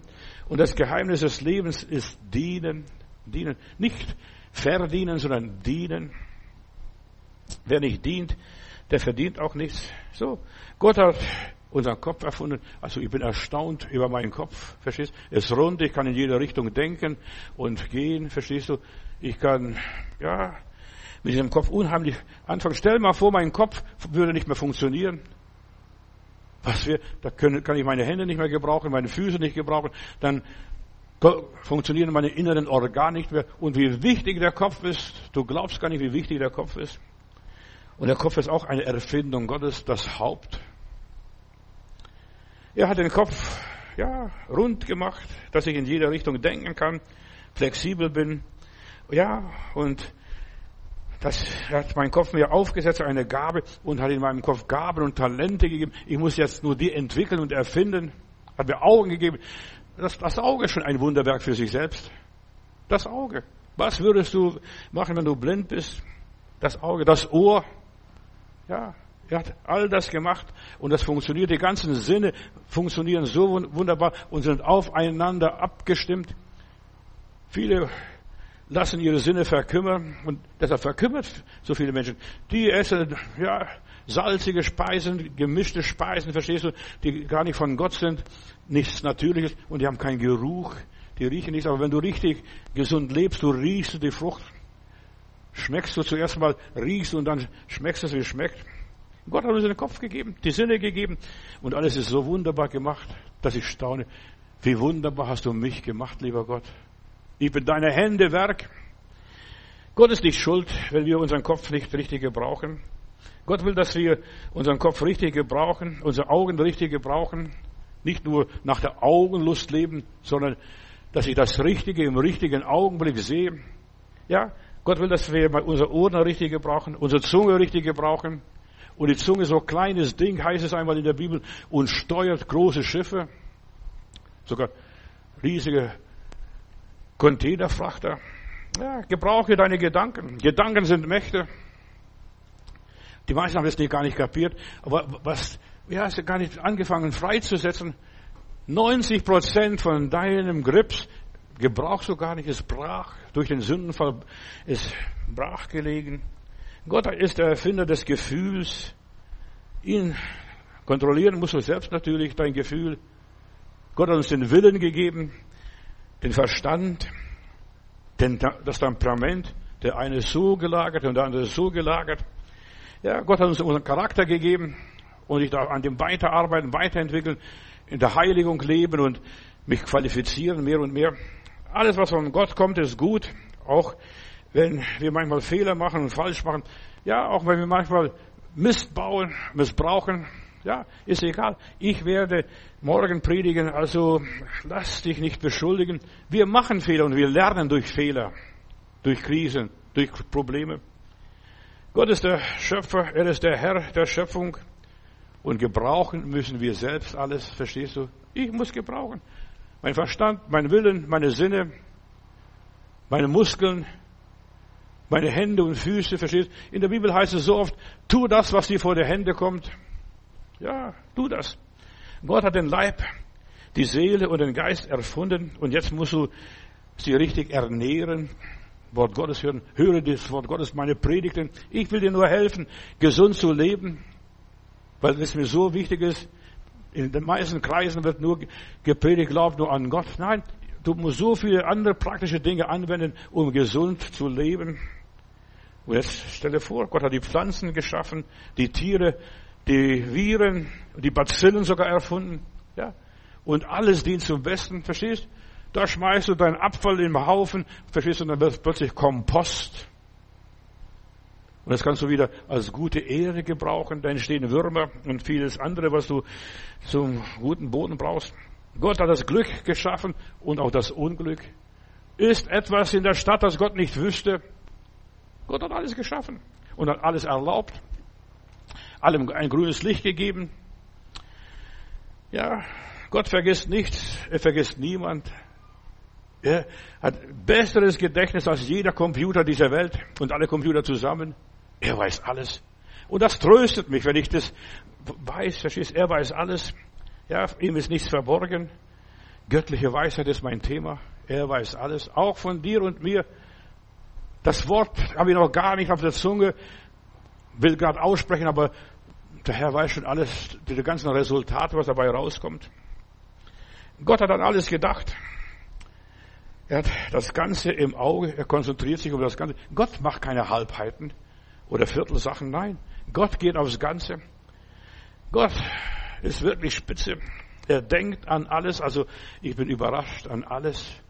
Und das Geheimnis des Lebens ist dienen. Dienen. Nicht verdienen, sondern dienen. Wer nicht dient, der verdient auch nichts. So. Gott hat unseren Kopf erfunden. Also ich bin erstaunt über meinen Kopf, verstehst du? Es ist rund, ich kann in jede Richtung denken und gehen, verstehst du? Ich kann, ja, mit diesem Kopf unheimlich anfangen. Stell mal vor, mein Kopf würde nicht mehr funktionieren. Was wir, da können, kann ich meine Hände nicht mehr gebrauchen, meine Füße nicht gebrauchen, dann funktionieren meine inneren Organe nicht mehr. Und wie wichtig der Kopf ist, du glaubst gar nicht, wie wichtig der Kopf ist. Und der Kopf ist auch eine Erfindung Gottes, das Haupt. Er hat den Kopf, ja, rund gemacht, dass ich in jeder Richtung denken kann, flexibel bin, ja, und das hat mein Kopf mir aufgesetzt, eine Gabe, und hat in meinem Kopf Gaben und Talente gegeben. Ich muss jetzt nur die entwickeln und erfinden. Hat mir Augen gegeben. Das, das Auge ist schon ein Wunderwerk für sich selbst. Das Auge. Was würdest du machen, wenn du blind bist? Das Auge, das Ohr. Ja, er hat all das gemacht und das funktioniert. Die ganzen Sinne funktionieren so wunderbar und sind aufeinander abgestimmt. Viele lassen ihre Sinne verkümmern und deshalb verkümmert so viele Menschen. Die essen, ja, salzige Speisen, gemischte Speisen, verstehst du, die gar nicht von Gott sind, nichts Natürliches und die haben keinen Geruch, die riechen nichts. Aber wenn du richtig gesund lebst, du riechst die Frucht, schmeckst du zuerst mal, riechst und dann schmeckst du, wie es schmeckt. Gott hat uns den Kopf gegeben, die Sinne gegeben und alles ist so wunderbar gemacht, dass ich staune. Wie wunderbar hast du mich gemacht, lieber Gott. Ich bin deine Hände Werk. Gott ist nicht schuld, wenn wir unseren Kopf nicht richtig gebrauchen. Gott will, dass wir unseren Kopf richtig gebrauchen, unsere Augen richtig gebrauchen. Nicht nur nach der Augenlust leben, sondern dass ich das Richtige im richtigen Augenblick sehe. Ja, Gott will, dass wir unsere Ohren richtig gebrauchen, unsere Zunge richtig gebrauchen. Und die Zunge so kleines Ding, heißt es einmal in der Bibel, und steuert große Schiffe. Sogar riesige Containerfrachter. Ja, gebrauche deine Gedanken. Gedanken sind Mächte. Die meisten haben das nicht gar nicht kapiert. Aber was, wie hast du gar nicht angefangen freizusetzen? 90 Prozent von deinem Grips gebrauchst du gar nicht. Es brach durch den Sündenfall, ist brach gelegen. Gott ist der Erfinder des Gefühls. Ihn kontrollieren musst du selbst natürlich, dein Gefühl. Gott hat uns den Willen gegeben den Verstand, den, das Temperament, der eine ist so gelagert und der andere ist so gelagert. Ja, Gott hat uns unseren Charakter gegeben und ich darf an dem weiterarbeiten, weiterentwickeln, in der Heiligung leben und mich qualifizieren mehr und mehr. Alles, was von Gott kommt, ist gut, auch wenn wir manchmal Fehler machen und falsch machen. Ja, auch wenn wir manchmal Mist bauen, missbrauchen, ja, ist egal. Ich werde morgen predigen, also lass dich nicht beschuldigen. Wir machen Fehler und wir lernen durch Fehler. durch Krisen, durch Probleme. Gott ist der Schöpfer, er ist der Herr der Schöpfung und gebrauchen müssen wir selbst alles, verstehst du? Ich muss gebrauchen. Mein Verstand, mein Willen, meine Sinne, meine Muskeln, meine Hände und Füße, verstehst? In der Bibel heißt es so oft, tu das, was dir vor der Hände kommt. Ja, tu das. Gott hat den Leib, die Seele und den Geist erfunden und jetzt musst du sie richtig ernähren, Wort Gottes hören, höre das Wort Gottes, meine Predigten. Ich will dir nur helfen, gesund zu leben, weil es mir so wichtig ist. In den meisten Kreisen wird nur gepredigt, glaub nur an Gott. Nein, du musst so viele andere praktische Dinge anwenden, um gesund zu leben. Und jetzt stell dir vor, Gott hat die Pflanzen geschaffen, die Tiere, die Viren, die Bazillen sogar erfunden. Ja, und alles dient zum Besten, verstehst? Da schmeißt du deinen Abfall im Haufen, verstehst du, und dann wird es plötzlich Kompost. Und das kannst du wieder als gute Ehre gebrauchen. Da entstehen Würmer und vieles andere, was du zum guten Boden brauchst. Gott hat das Glück geschaffen und auch das Unglück. Ist etwas in der Stadt, das Gott nicht wüsste? Gott hat alles geschaffen und hat alles erlaubt. Allem ein grünes Licht gegeben. Ja, Gott vergisst nichts, er vergisst niemand. Er hat besseres Gedächtnis als jeder Computer dieser Welt und alle Computer zusammen. Er weiß alles. Und das tröstet mich, wenn ich das weiß, verstehst, er weiß alles. Ja, ihm ist nichts verborgen. Göttliche Weisheit ist mein Thema. Er weiß alles. Auch von dir und mir. Das Wort habe ich noch gar nicht auf der Zunge, will gerade aussprechen, aber der Herr weiß schon alles, die ganzen Resultate, was dabei rauskommt. Gott hat an alles gedacht. Er hat das Ganze im Auge, er konzentriert sich um das Ganze. Gott macht keine Halbheiten oder Viertelsachen, nein. Gott geht aufs Ganze. Gott ist wirklich spitze. Er denkt an alles, also ich bin überrascht an alles.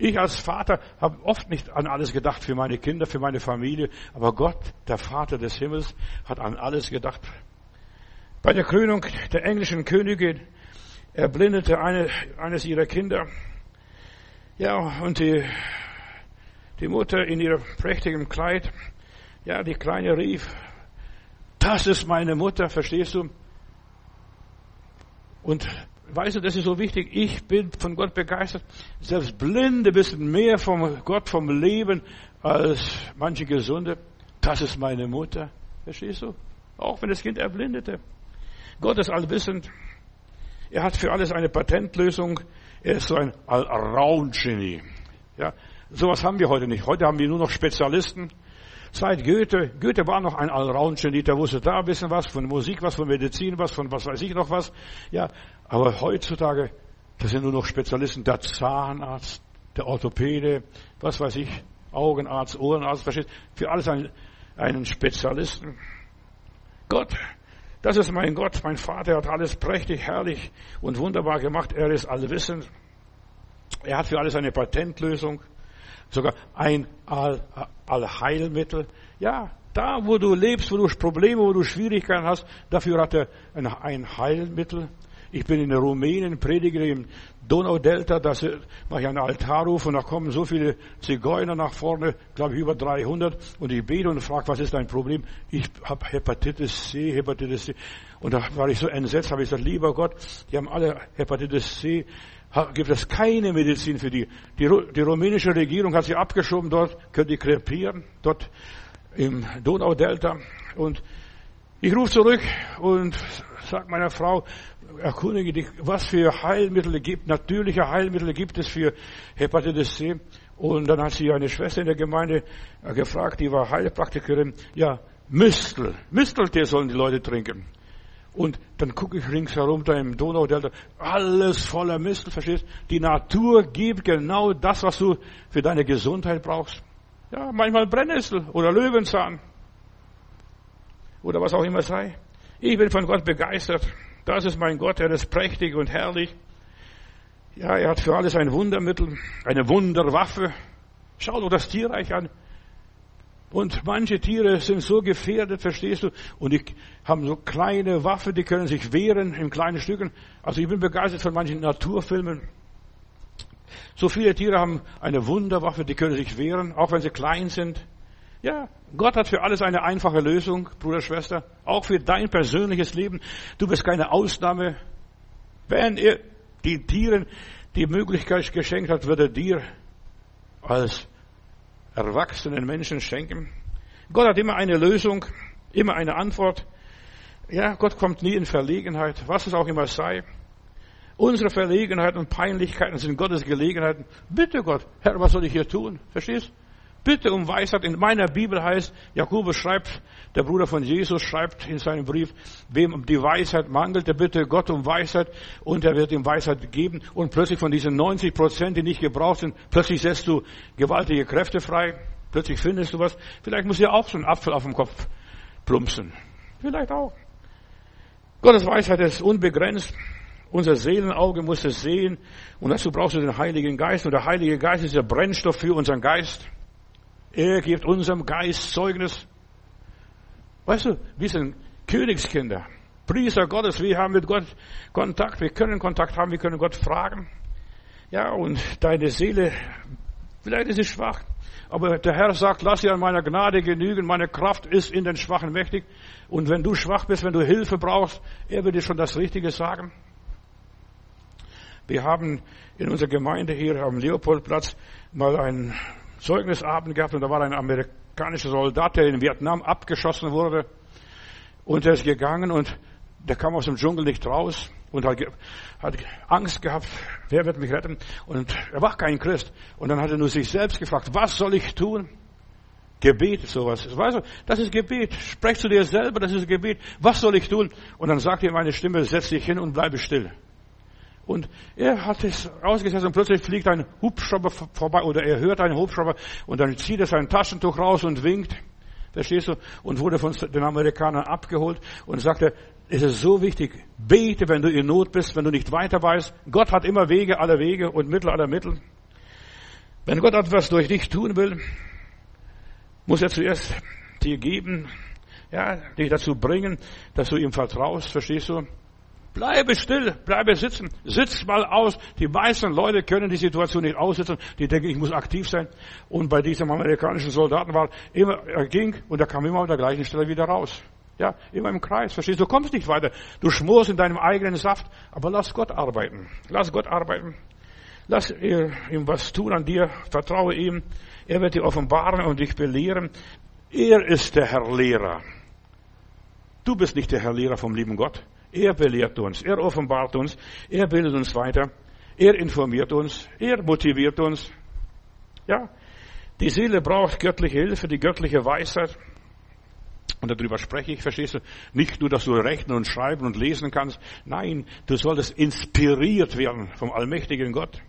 Ich als Vater habe oft nicht an alles gedacht für meine Kinder, für meine Familie, aber Gott, der Vater des Himmels, hat an alles gedacht. Bei der Krönung der englischen Königin erblindete eine, eines ihrer Kinder ja, und die, die Mutter in ihrem prächtigen Kleid, ja, die Kleine rief, das ist meine Mutter, verstehst du? Und weißt du, das ist so wichtig. Ich bin von Gott begeistert. Selbst Blinde wissen mehr vom Gott, vom Leben als manche Gesunde. Das ist meine Mutter. Verstehst du? Auch wenn das Kind erblindete. Gott ist allwissend. Er hat für alles eine Patentlösung. Er ist so ein Allround-Genie. Ja, sowas haben wir heute nicht. Heute haben wir nur noch Spezialisten. Seit Goethe, Goethe war noch ein Allround-Genie, der wusste da ein bisschen was, von Musik was, von Medizin was, von was weiß ich noch was. Ja, aber heutzutage, das sind nur noch Spezialisten, der Zahnarzt, der Orthopäde, was weiß ich, Augenarzt, Ohrenarzt, versteht, für alles einen, einen Spezialisten. Gott das ist mein Gott, mein Vater hat alles prächtig, herrlich und wunderbar gemacht. Er ist allwissend. Er hat für alles eine Patentlösung, sogar ein All Allheilmittel. Ja, da, wo du lebst, wo du Probleme, wo du Schwierigkeiten hast, dafür hat er ein Heilmittel. Ich bin in Rumänien, predige im Donaudelta, da mache ich einen Altarruf und da kommen so viele Zigeuner nach vorne, glaube ich über 300 und ich bete und frage, was ist dein Problem? Ich habe Hepatitis C, Hepatitis C. Und da war ich so entsetzt, habe ich gesagt, lieber Gott, die haben alle Hepatitis C, gibt es keine Medizin für die. Die, die rumänische Regierung hat sie abgeschoben, dort können die krepieren, dort im Donaudelta und ich rufe zurück und sag meiner Frau, erkundige dich, was für Heilmittel gibt, natürliche Heilmittel gibt es für Hepatitis C. Und dann hat sie eine Schwester in der Gemeinde äh, gefragt, die war Heilpraktikerin, ja, Mistel, Misteltee sollen die Leute trinken. Und dann gucke ich ringsherum da im Donaudelta, alles voller Mistel, verstehst? Die Natur gibt genau das, was du für deine Gesundheit brauchst. Ja, manchmal Brennnessel oder Löwenzahn. Oder was auch immer sei. Ich bin von Gott begeistert. Das ist mein Gott, er ist prächtig und herrlich. Ja, er hat für alles ein Wundermittel, eine Wunderwaffe. Schau doch das Tierreich an. Und manche Tiere sind so gefährdet, verstehst du? Und die haben so kleine Waffen, die können sich wehren in kleinen Stücken. Also ich bin begeistert von manchen Naturfilmen. So viele Tiere haben eine Wunderwaffe, die können sich wehren, auch wenn sie klein sind. Ja, Gott hat für alles eine einfache Lösung, Bruder, Schwester. Auch für dein persönliches Leben. Du bist keine Ausnahme. Wenn er die Tieren die Möglichkeit geschenkt hat, wird er dir als erwachsenen Menschen schenken. Gott hat immer eine Lösung, immer eine Antwort. Ja, Gott kommt nie in Verlegenheit, was es auch immer sei. Unsere Verlegenheiten und Peinlichkeiten sind Gottes Gelegenheiten. Bitte Gott, Herr, was soll ich hier tun? Verstehst? Bitte um Weisheit. In meiner Bibel heißt, Jakobus schreibt, der Bruder von Jesus schreibt in seinem Brief, wem die Weisheit mangelt, der bitte Gott um Weisheit und er wird ihm Weisheit geben. Und plötzlich von diesen 90 Prozent, die nicht gebraucht sind, plötzlich setzt du gewaltige Kräfte frei. Plötzlich findest du was. Vielleicht muss dir auch so ein Apfel auf dem Kopf plumpsen. Vielleicht auch. Gottes Weisheit ist unbegrenzt. Unser Seelenauge muss es sehen. Und dazu brauchst du den Heiligen Geist. Und der Heilige Geist ist der Brennstoff für unseren Geist. Er gibt unserem Geist Zeugnis. Weißt du, wir sind Königskinder. Priester Gottes, wir haben mit Gott Kontakt, wir können Kontakt haben, wir können Gott fragen. Ja, und deine Seele, vielleicht ist sie schwach, aber der Herr sagt, lass dir an meiner Gnade genügen, meine Kraft ist in den Schwachen mächtig. Und wenn du schwach bist, wenn du Hilfe brauchst, er wird dir schon das Richtige sagen. Wir haben in unserer Gemeinde hier am Leopoldplatz mal einen Zeugnisabend gehabt und da war ein amerikanischer Soldat, der in Vietnam abgeschossen wurde. Und er ist gegangen und der kam aus dem Dschungel nicht raus und hat, hat Angst gehabt, wer wird mich retten? Und er war kein Christ. Und dann hat er nur sich selbst gefragt, was soll ich tun? Gebet, sowas. Weißt du, das ist Gebet. Sprech zu dir selber, das ist Gebet. Was soll ich tun? Und dann sagt ihm eine Stimme, setz dich hin und bleibe still. Und er hat es ausgesetzt und plötzlich fliegt ein Hubschrauber vorbei oder er hört einen Hubschrauber und dann zieht er sein Taschentuch raus und winkt. Verstehst du? Und wurde von den Amerikanern abgeholt und sagte, es ist so wichtig, bete, wenn du in Not bist, wenn du nicht weiter weißt. Gott hat immer Wege aller Wege und Mittel aller Mittel. Wenn Gott etwas durch dich tun will, muss er zuerst dir geben, ja, dich dazu bringen, dass du ihm vertraust, verstehst du? Bleibe still, bleibe sitzen, sitz mal aus. Die meisten Leute können die Situation nicht aussitzen. Die denken, ich muss aktiv sein. Und bei diesem amerikanischen Soldaten war immer, er ging und er kam immer an der gleichen Stelle wieder raus. Ja, immer im Kreis. Verstehst du? Du kommst nicht weiter. Du schmorst in deinem eigenen Saft. Aber lass Gott arbeiten. Lass Gott arbeiten. Lass ihm was tun an dir. Vertraue ihm. Er wird dir offenbaren und dich belehren. Er ist der Herr Lehrer. Du bist nicht der Herr Lehrer vom lieben Gott. Er belehrt uns, er offenbart uns, er bildet uns weiter, er informiert uns, er motiviert uns. Ja, die Seele braucht göttliche Hilfe, die göttliche Weisheit. Und darüber spreche ich, verstehst du? Nicht nur, dass du rechnen und schreiben und lesen kannst. Nein, du solltest inspiriert werden vom allmächtigen Gott.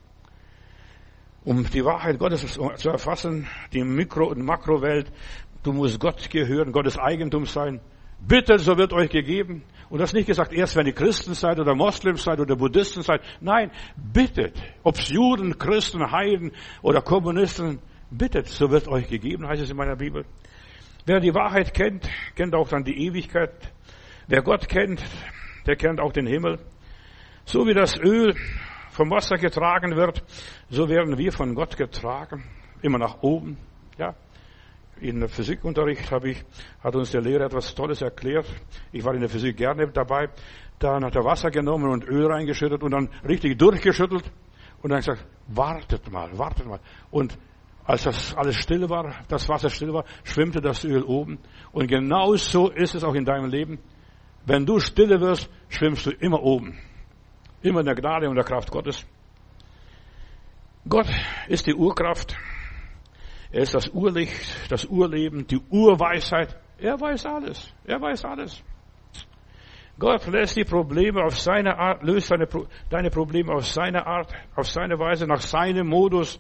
Um die Wahrheit Gottes zu erfassen, die Mikro- und Makrowelt, du musst Gott gehören, Gottes Eigentum sein. Bitte, so wird euch gegeben. Und das nicht gesagt, erst wenn ihr Christen seid oder Moslems seid oder Buddhisten seid. Nein, bittet. Ob's Juden, Christen, Heiden oder Kommunisten, bittet, so wird euch gegeben, heißt es in meiner Bibel. Wer die Wahrheit kennt, kennt auch dann die Ewigkeit. Wer Gott kennt, der kennt auch den Himmel. So wie das Öl vom Wasser getragen wird, so werden wir von Gott getragen. Immer nach oben. Ja in der Physikunterricht habe ich, hat uns der Lehrer etwas Tolles erklärt. Ich war in der Physik gerne dabei. Dann hat er Wasser genommen und Öl reingeschüttet und dann richtig durchgeschüttelt und dann gesagt, wartet mal, wartet mal. Und als das alles still war, das Wasser still war, schwimmte das Öl oben. Und genau so ist es auch in deinem Leben. Wenn du stille wirst, schwimmst du immer oben. Immer in der Gnade und der Kraft Gottes. Gott ist die Urkraft. Er ist das Urlicht, das Urleben, die Urweisheit. Er weiß alles. Er weiß alles. Gott lässt die Probleme auf seine Art, löst deine, deine Probleme auf seine Art, auf seine Weise, nach seinem Modus,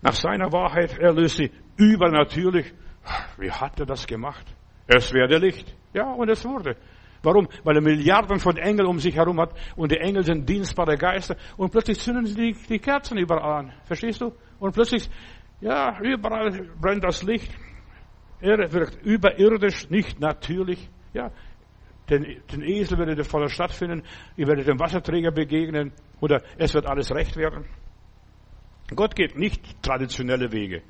nach seiner Wahrheit. Er löst sie übernatürlich. Wie hat er das gemacht? Es werde Licht. Ja, und es wurde. Warum? Weil er Milliarden von Engeln um sich herum hat und die Engel sind dienstbare Geister und plötzlich zünden sie die, die Kerzen überall an. Verstehst du? Und plötzlich ja, überall brennt das Licht. Er wirkt überirdisch, nicht natürlich. Ja, den, den Esel werdet ihr vor der Stadt finden, ihr werdet dem Wasserträger begegnen oder es wird alles recht werden. Gott geht nicht traditionelle Wege,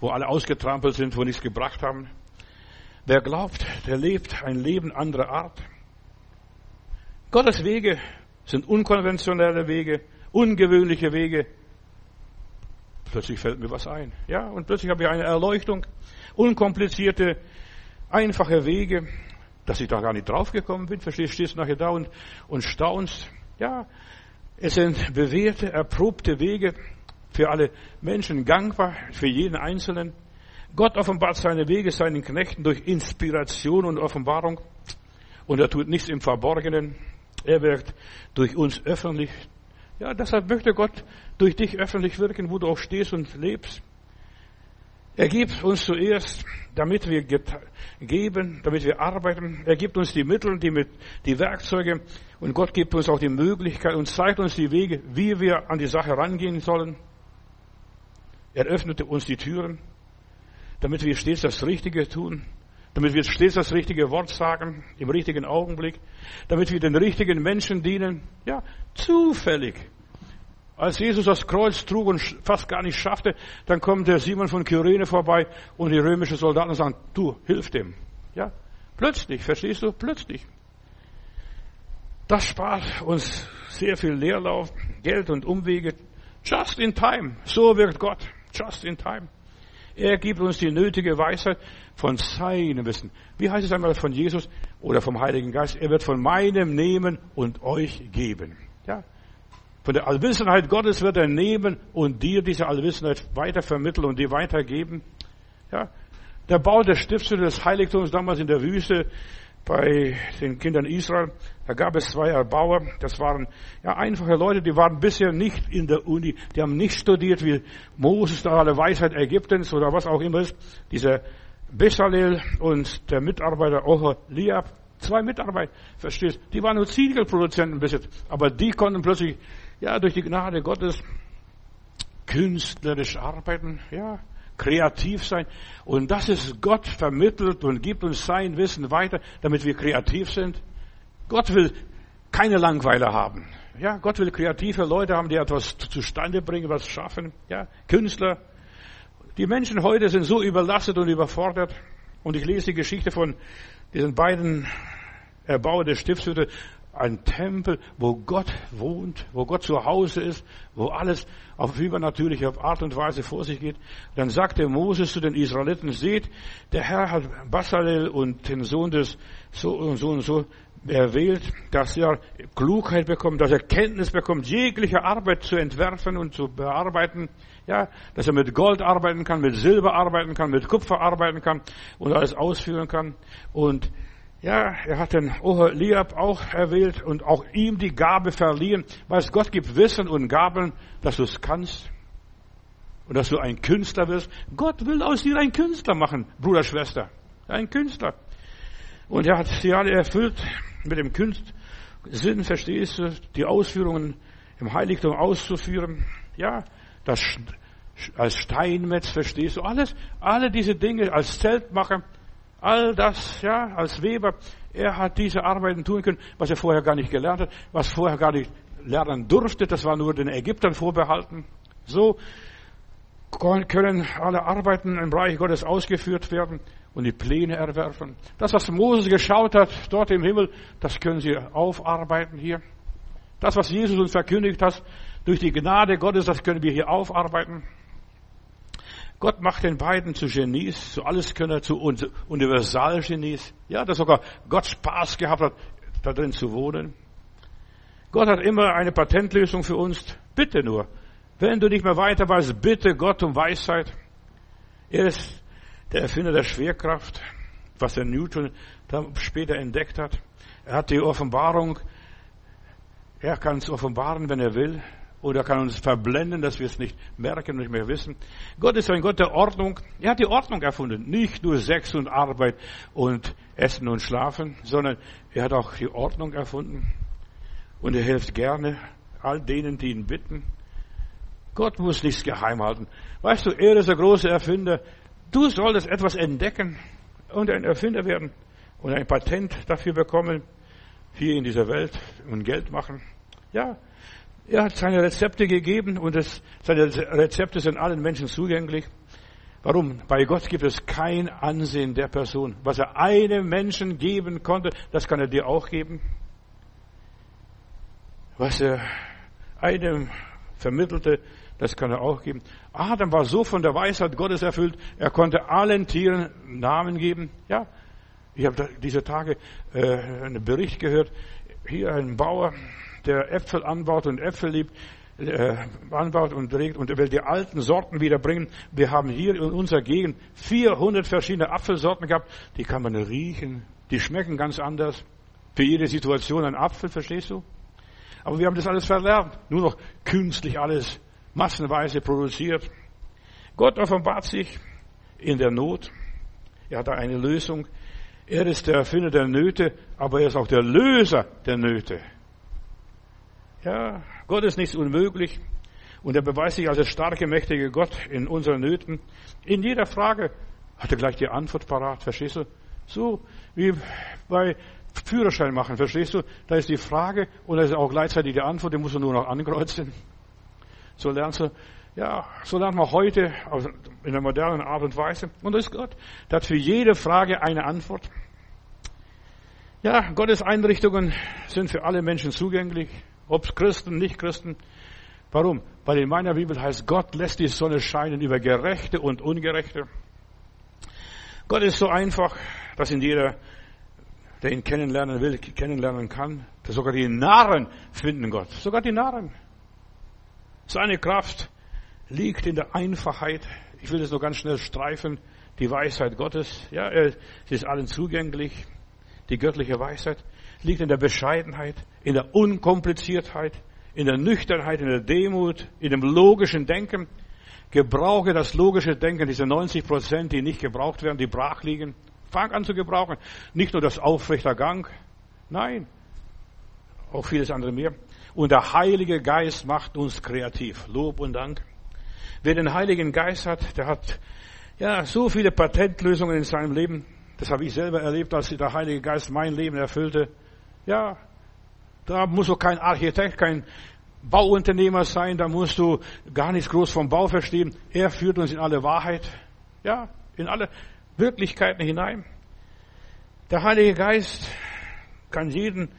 wo alle ausgetrampelt sind, wo nichts gebracht haben. Wer glaubt, der lebt ein Leben anderer Art. Gottes Wege sind unkonventionelle Wege, ungewöhnliche Wege. Plötzlich fällt mir was ein. Ja, und plötzlich habe ich eine Erleuchtung. Unkomplizierte, einfache Wege, dass ich da gar nicht draufgekommen bin. Verstehst, stehst nachher da und, und staunst. Ja, es sind bewährte, erprobte Wege für alle Menschen gangbar, für jeden Einzelnen. Gott offenbart seine Wege seinen Knechten durch Inspiration und Offenbarung. Und er tut nichts im Verborgenen. Er wirkt durch uns öffentlich. Ja, deshalb möchte Gott durch dich öffentlich wirken, wo du auch stehst und lebst. Er gibt uns zuerst, damit wir geben, damit wir arbeiten. Er gibt uns die Mittel, die, mit, die Werkzeuge. Und Gott gibt uns auch die Möglichkeit und zeigt uns die Wege, wie wir an die Sache rangehen sollen. Er öffnete uns die Türen damit wir stets das Richtige tun, damit wir stets das richtige Wort sagen, im richtigen Augenblick, damit wir den richtigen Menschen dienen. Ja, zufällig. Als Jesus das Kreuz trug und fast gar nicht schaffte, dann kommt der Simon von Kyrene vorbei und die römischen Soldaten sagen, du, hilf dem. Ja, plötzlich, verstehst du? Plötzlich. Das spart uns sehr viel Leerlauf, Geld und Umwege. Just in time. So wirkt Gott. Just in time. Er gibt uns die nötige Weisheit von seinem Wissen. Wie heißt es einmal von Jesus oder vom Heiligen Geist? Er wird von meinem nehmen und euch geben. Ja? Von der Allwissenheit Gottes wird er nehmen und dir diese Allwissenheit weitervermitteln und dir weitergeben. Ja? Der Bau der Stiftshütte des Heiligtums damals in der Wüste bei den Kindern Israel. Da gab es zwei Erbauer. Das waren ja einfache Leute, die waren bisher nicht in der Uni. Die haben nicht studiert wie Moses, da alle Weisheit Ägyptens oder was auch immer ist. Dieser Besalel und der Mitarbeiter Oholiab. Zwei Mitarbeiter, verstehst? Die waren nur Ziegelproduzenten bis jetzt. Aber die konnten plötzlich, ja, durch die Gnade Gottes künstlerisch arbeiten, ja kreativ sein. Und das ist Gott vermittelt und gibt uns sein Wissen weiter, damit wir kreativ sind. Gott will keine Langweiler haben. Ja, Gott will kreative Leute haben, die etwas zustande bringen, was schaffen. Ja, Künstler. Die Menschen heute sind so überlastet und überfordert. Und ich lese die Geschichte von diesen beiden Erbauer der Stiftshütte ein Tempel, wo Gott wohnt, wo Gott zu Hause ist, wo alles auf übernatürliche Art und Weise vor sich geht. Dann sagte Moses zu den Israeliten, seht, der Herr hat Basalel und den Sohn des so und so und so erwählt, dass er Klugheit bekommt, dass er Kenntnis bekommt, jegliche Arbeit zu entwerfen und zu bearbeiten. Ja, dass er mit Gold arbeiten kann, mit Silber arbeiten kann, mit Kupfer arbeiten kann und alles ausführen kann. Und ja, er hat den Oholiab auch erwählt und auch ihm die Gabe verliehen. Weißt, Gott gibt Wissen und Gaben, dass du es kannst und dass du ein Künstler wirst. Gott will aus dir einen Künstler machen, Bruder, Schwester. Ein Künstler. Und er hat sie alle erfüllt mit dem Kunstsinn, verstehst du, die Ausführungen im Heiligtum auszuführen. Ja, das als Steinmetz, verstehst du, alles, alle diese Dinge als Zeltmacher, All das, ja, als Weber, er hat diese Arbeiten tun können, was er vorher gar nicht gelernt hat, was vorher gar nicht lernen durfte, das war nur den Ägyptern vorbehalten. So können alle Arbeiten im Reich Gottes ausgeführt werden und die Pläne erwerfen. Das, was Moses geschaut hat, dort im Himmel, das können sie aufarbeiten hier. Das, was Jesus uns verkündigt hat, durch die Gnade Gottes, das können wir hier aufarbeiten. Gott macht den beiden zu Genies, zu Alleskönner, zu Universalgenies. Ja, dass sogar Gott Spaß gehabt hat, da drin zu wohnen. Gott hat immer eine Patentlösung für uns. Bitte nur. Wenn du nicht mehr weiter weißt, bitte Gott um Weisheit. Er ist der Erfinder der Schwerkraft, was der Newton dann später entdeckt hat. Er hat die Offenbarung. Er kann es offenbaren, wenn er will oder kann uns verblenden, dass wir es nicht merken und nicht mehr wissen. Gott ist ein Gott der Ordnung. Er hat die Ordnung erfunden. Nicht nur Sex und Arbeit und Essen und Schlafen, sondern er hat auch die Ordnung erfunden. Und er hilft gerne all denen, die ihn bitten. Gott muss nichts geheim halten. Weißt du, er ist der große Erfinder. Du solltest etwas entdecken und ein Erfinder werden und ein Patent dafür bekommen, hier in dieser Welt und Geld machen. Ja, Er hat seine Rezepte gegeben und es, seine Rezepte sind allen Menschen zugänglich. Warum? Bei Gott gibt es kein Ansehen der Person. Was er einem Menschen geben konnte, das kann er dir auch geben. Was er einem vermittelte, das kann er auch geben. Adam war so von der Weisheit Gottes erfüllt, er konnte allen Tieren Namen geben. Ja, ich habe diese Tage äh, einen Bericht gehört. Hier ein Bauer, der Äpfel anbaut und Äpfel liebt, äh, anbaut und regt und will die alten Sorten wiederbringen. Wir haben hier in unserer Gegend 400 verschiedene Apfelsorten gehabt. Die kann man riechen. Die schmecken ganz anders. Für jede Situation ein Apfel, verstehst du? Aber wir haben das alles verlernt. Nur noch künstlich alles massenweise produziert. Gott offenbart sich in der Not. Er hat da eine Lösung. Er ist der Erfinder der Nöte, aber er ist auch der Löser der Nöte. Ja, Gott ist nichts unmöglich. Und er beweist sich als der starke, mächtige Gott in unseren Nöten. In jeder Frage hat er gleich die Antwort parat, verstehst du? So wie bei Führerschein machen, verstehst du? Da ist die Frage und da ist auch gleichzeitig die Antwort, die musst du nur noch ankreuzen. So lernst du, ja, so lernt man heute in der modernen Art und Weise. Und das ist Gott. Der hat für jede Frage eine Antwort. Ja, Gottes Einrichtungen sind für alle Menschen zugänglich. Ob Christen, nicht Christen. Warum? Weil in meiner Bibel heißt, Gott lässt die Sonne scheinen über Gerechte und Ungerechte. Gott ist so einfach, dass ihn jeder, der ihn kennenlernen will, kennenlernen kann. Dass sogar die Narren finden Gott. Sogar die Narren. Seine Kraft liegt in der Einfachheit. Ich will es nur ganz schnell streifen. Die Weisheit Gottes. Ja, sie ist allen zugänglich. Die göttliche Weisheit liegt in der Bescheidenheit, in der Unkompliziertheit, in der Nüchternheit, in der Demut, in dem logischen Denken. Gebrauche das logische Denken, diese 90 Prozent, die nicht gebraucht werden, die brach liegen. Fang an zu gebrauchen. Nicht nur das aufrechter Gang. Nein. Auch vieles andere mehr. Und der Heilige Geist macht uns kreativ. Lob und Dank. Wer den Heiligen Geist hat, der hat ja so viele Patentlösungen in seinem Leben. Das habe ich selber erlebt, als der Heilige Geist mein Leben erfüllte. Ja, da musst du kein Architekt, kein Bauunternehmer sein, da musst du gar nichts groß vom Bau verstehen. Er führt uns in alle Wahrheit, ja, in alle Wirklichkeiten hinein. Der Heilige Geist kann jeden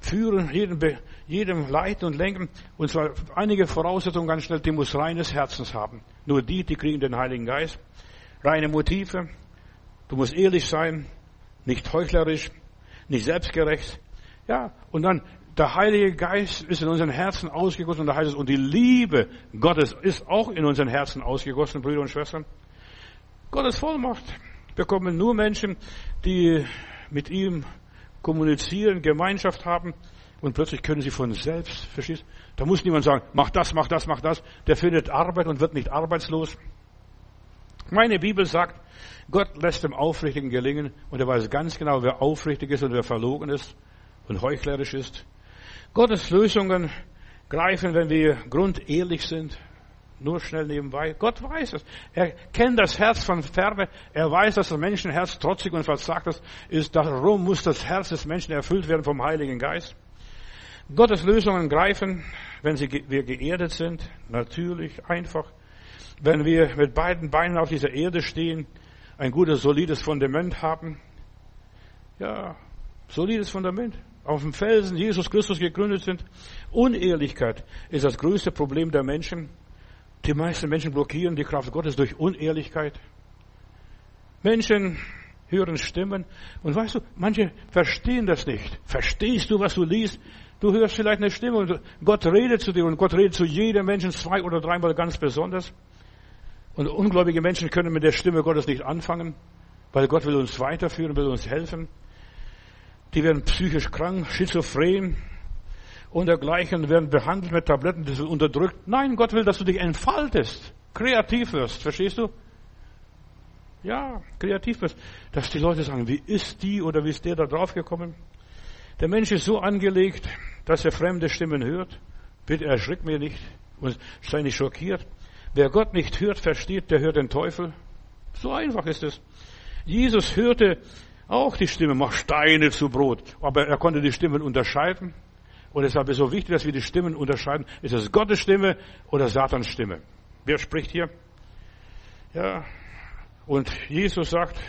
führen, jeden, jedem leiten und lenken. Und zwar einige Voraussetzungen ganz schnell, die muss reines Herzens haben. Nur die, die kriegen den Heiligen Geist. Reine Motive. Du musst ehrlich sein, nicht heuchlerisch nicht selbstgerecht. Ja, und dann der Heilige Geist ist in unseren Herzen ausgegossen und da heißt es, und die Liebe Gottes ist auch in unseren Herzen ausgegossen, Brüder und Schwestern. Gottes Vollmacht bekommen nur Menschen, die mit ihm kommunizieren, Gemeinschaft haben und plötzlich können sie von selbst, verstehst? Da muss niemand sagen, mach das, mach das, mach das. Der findet Arbeit und wird nicht arbeitslos. Meine Bibel sagt, Gott lässt dem Aufrichtigen gelingen und er weiß ganz genau, wer aufrichtig ist und wer verlogen ist und heuchlerisch ist. Gottes Lösungen greifen, wenn wir grundehrlich sind, nur schnell nebenbei. Gott weiß es. Er kennt das Herz von ferne. Er weiß, dass das Menschenherz trotzig und verzagt ist. Darum muss das Herz des Menschen erfüllt werden vom Heiligen Geist. Gottes Lösungen greifen, wenn sie, wir geerdet sind. Natürlich, einfach wenn wir mit beiden Beinen auf dieser Erde stehen, ein gutes, solides Fundament haben. Ja, solides Fundament. Auf dem Felsen Jesus Christus gegründet sind. Unehrlichkeit ist das größte Problem der Menschen. Die meisten Menschen blockieren die Kraft Gottes durch Unehrlichkeit. Menschen hören Stimmen und weißt du, manche verstehen das nicht. Verstehst du, was du liest? Du hörst vielleicht eine Stimme und Gott redet zu dir und Gott redet zu jedem Menschen zwei oder dreimal ganz besonders. Und ungläubige Menschen können mit der Stimme Gottes nicht anfangen, weil Gott will uns weiterführen, will uns helfen. Die werden psychisch krank, schizophren und dergleichen, werden behandelt mit Tabletten, die sind unterdrückt. Nein, Gott will, dass du dich entfaltest, kreativ wirst, verstehst du? Ja, kreativ wirst. Dass die Leute sagen, wie ist die oder wie ist der da drauf gekommen? Der Mensch ist so angelegt, dass er fremde Stimmen hört. Bitte erschrick mir nicht und sei nicht schockiert. Wer Gott nicht hört, versteht, der hört den Teufel. So einfach ist es. Jesus hörte auch die Stimme, mach Steine zu Brot. Aber er konnte die Stimmen unterscheiden. Und deshalb ist es so wichtig, dass wir die Stimmen unterscheiden. Ist es Gottes Stimme oder Satans Stimme? Wer spricht hier? Ja. Und Jesus sagt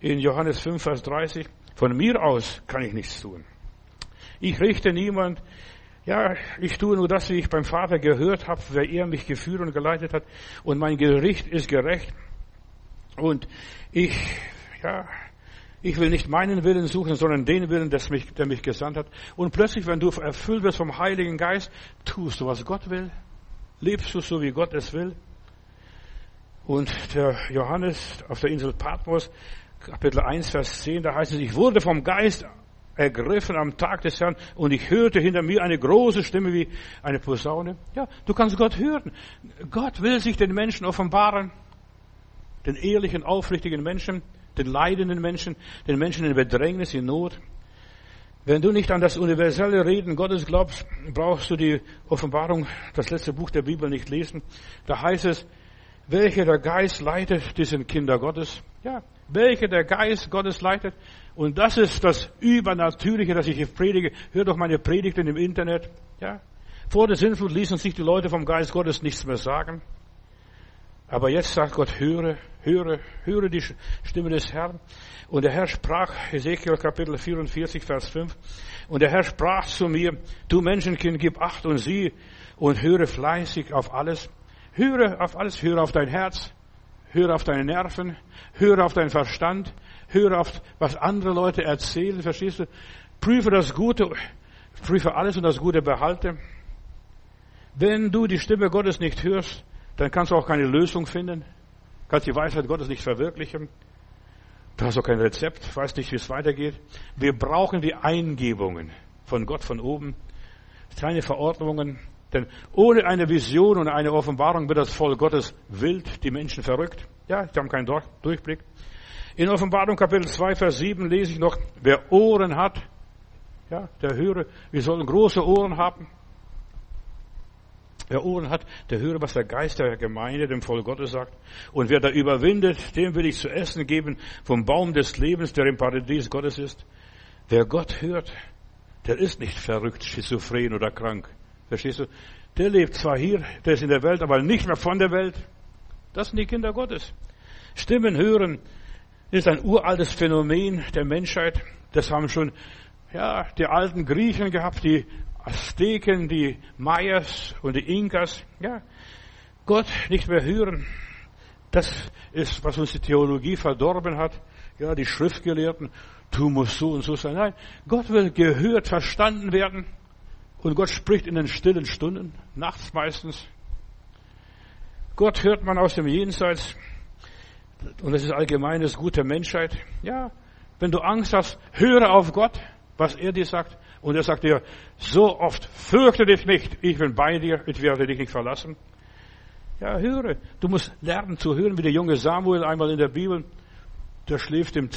in Johannes 5, Vers 30, von mir aus kann ich nichts tun. Ich richte niemand. Ja, ich tue nur das, wie ich beim Vater gehört habe, wer er mich geführt und geleitet hat. Und mein Gericht ist gerecht. Und ich, ja, ich will nicht meinen Willen suchen, sondern den Willen, der mich, der mich gesandt hat. Und plötzlich, wenn du erfüllt wirst vom Heiligen Geist, tust du, was Gott will. Lebst du so, wie Gott es will. Und der Johannes auf der Insel Patmos, Kapitel 1, Vers 10, da heißt es, ich wurde vom Geist ergriffen am Tag des Herrn und ich hörte hinter mir eine große Stimme wie eine Posaune. Ja, du kannst Gott hören. Gott will sich den Menschen offenbaren. Den ehrlichen, aufrichtigen Menschen, den leidenden Menschen, den Menschen in Bedrängnis, in Not. Wenn du nicht an das universelle Reden Gottes glaubst, brauchst du die Offenbarung, das letzte Buch der Bibel nicht lesen. Da heißt es, welche der Geist leitet, die sind Kinder Gottes. Ja, welche der Geist Gottes leitet. Und das ist das Übernatürliche, das ich hier predige. Hör doch meine Predigten im Internet. Ja. Vor der Sinnflut ließen sich die Leute vom Geist Gottes nichts mehr sagen. Aber jetzt sagt Gott, höre, höre, höre die Stimme des Herrn. Und der Herr sprach, Ezekiel Kapitel 44, Vers 5, und der Herr sprach zu mir, du Menschenkind, gib Acht und sieh und höre fleißig auf alles. Höre auf alles, höre auf dein Herz, höre auf deine Nerven, höre auf deinen Verstand, höre auf, was andere Leute erzählen, verstehst du? Prüfe das Gute, prüfe alles und das Gute behalte. Wenn du die Stimme Gottes nicht hörst, dann kannst du auch keine Lösung finden, kannst die Weisheit Gottes nicht verwirklichen. Du hast auch kein Rezept, weißt nicht, wie es weitergeht. Wir brauchen die Eingebungen von Gott von oben, keine Verordnungen, denn ohne eine Vision und eine Offenbarung wird das Volk Gottes wild, die Menschen verrückt. Ja, sie haben keinen Durchblick. In Offenbarung Kapitel 2, Vers 7 lese ich noch, wer Ohren hat, ja, der höre, wir sollen große Ohren haben. Wer Ohren hat, der höre, was der Geist der Gemeinde dem Volk Gottes sagt. Und wer da überwindet, dem will ich zu essen geben vom Baum des Lebens, der im Paradies Gottes ist. Wer Gott hört, der ist nicht verrückt, schizophren oder krank. Verstehst du? Der lebt zwar hier, der ist in der Welt, aber nicht mehr von der Welt. Das sind die Kinder Gottes. Stimmen hören ist ein uraltes Phänomen der Menschheit. Das haben schon, ja, die alten Griechen gehabt, die Azteken, die Mayas und die Inkas. Ja, Gott nicht mehr hören. Das ist, was uns die Theologie verdorben hat. Ja, die Schriftgelehrten, du musst so und so sein. Nein, Gott will gehört, verstanden werden. Und Gott spricht in den stillen Stunden, nachts meistens. Gott hört man aus dem Jenseits. Und das ist allgemeines gute Menschheit. Ja, wenn du Angst hast, höre auf Gott, was er dir sagt. Und er sagt dir so oft, fürchte dich nicht, ich bin bei dir, ich werde dich nicht verlassen. Ja, höre. Du musst lernen zu hören, wie der junge Samuel einmal in der Bibel, der schläft im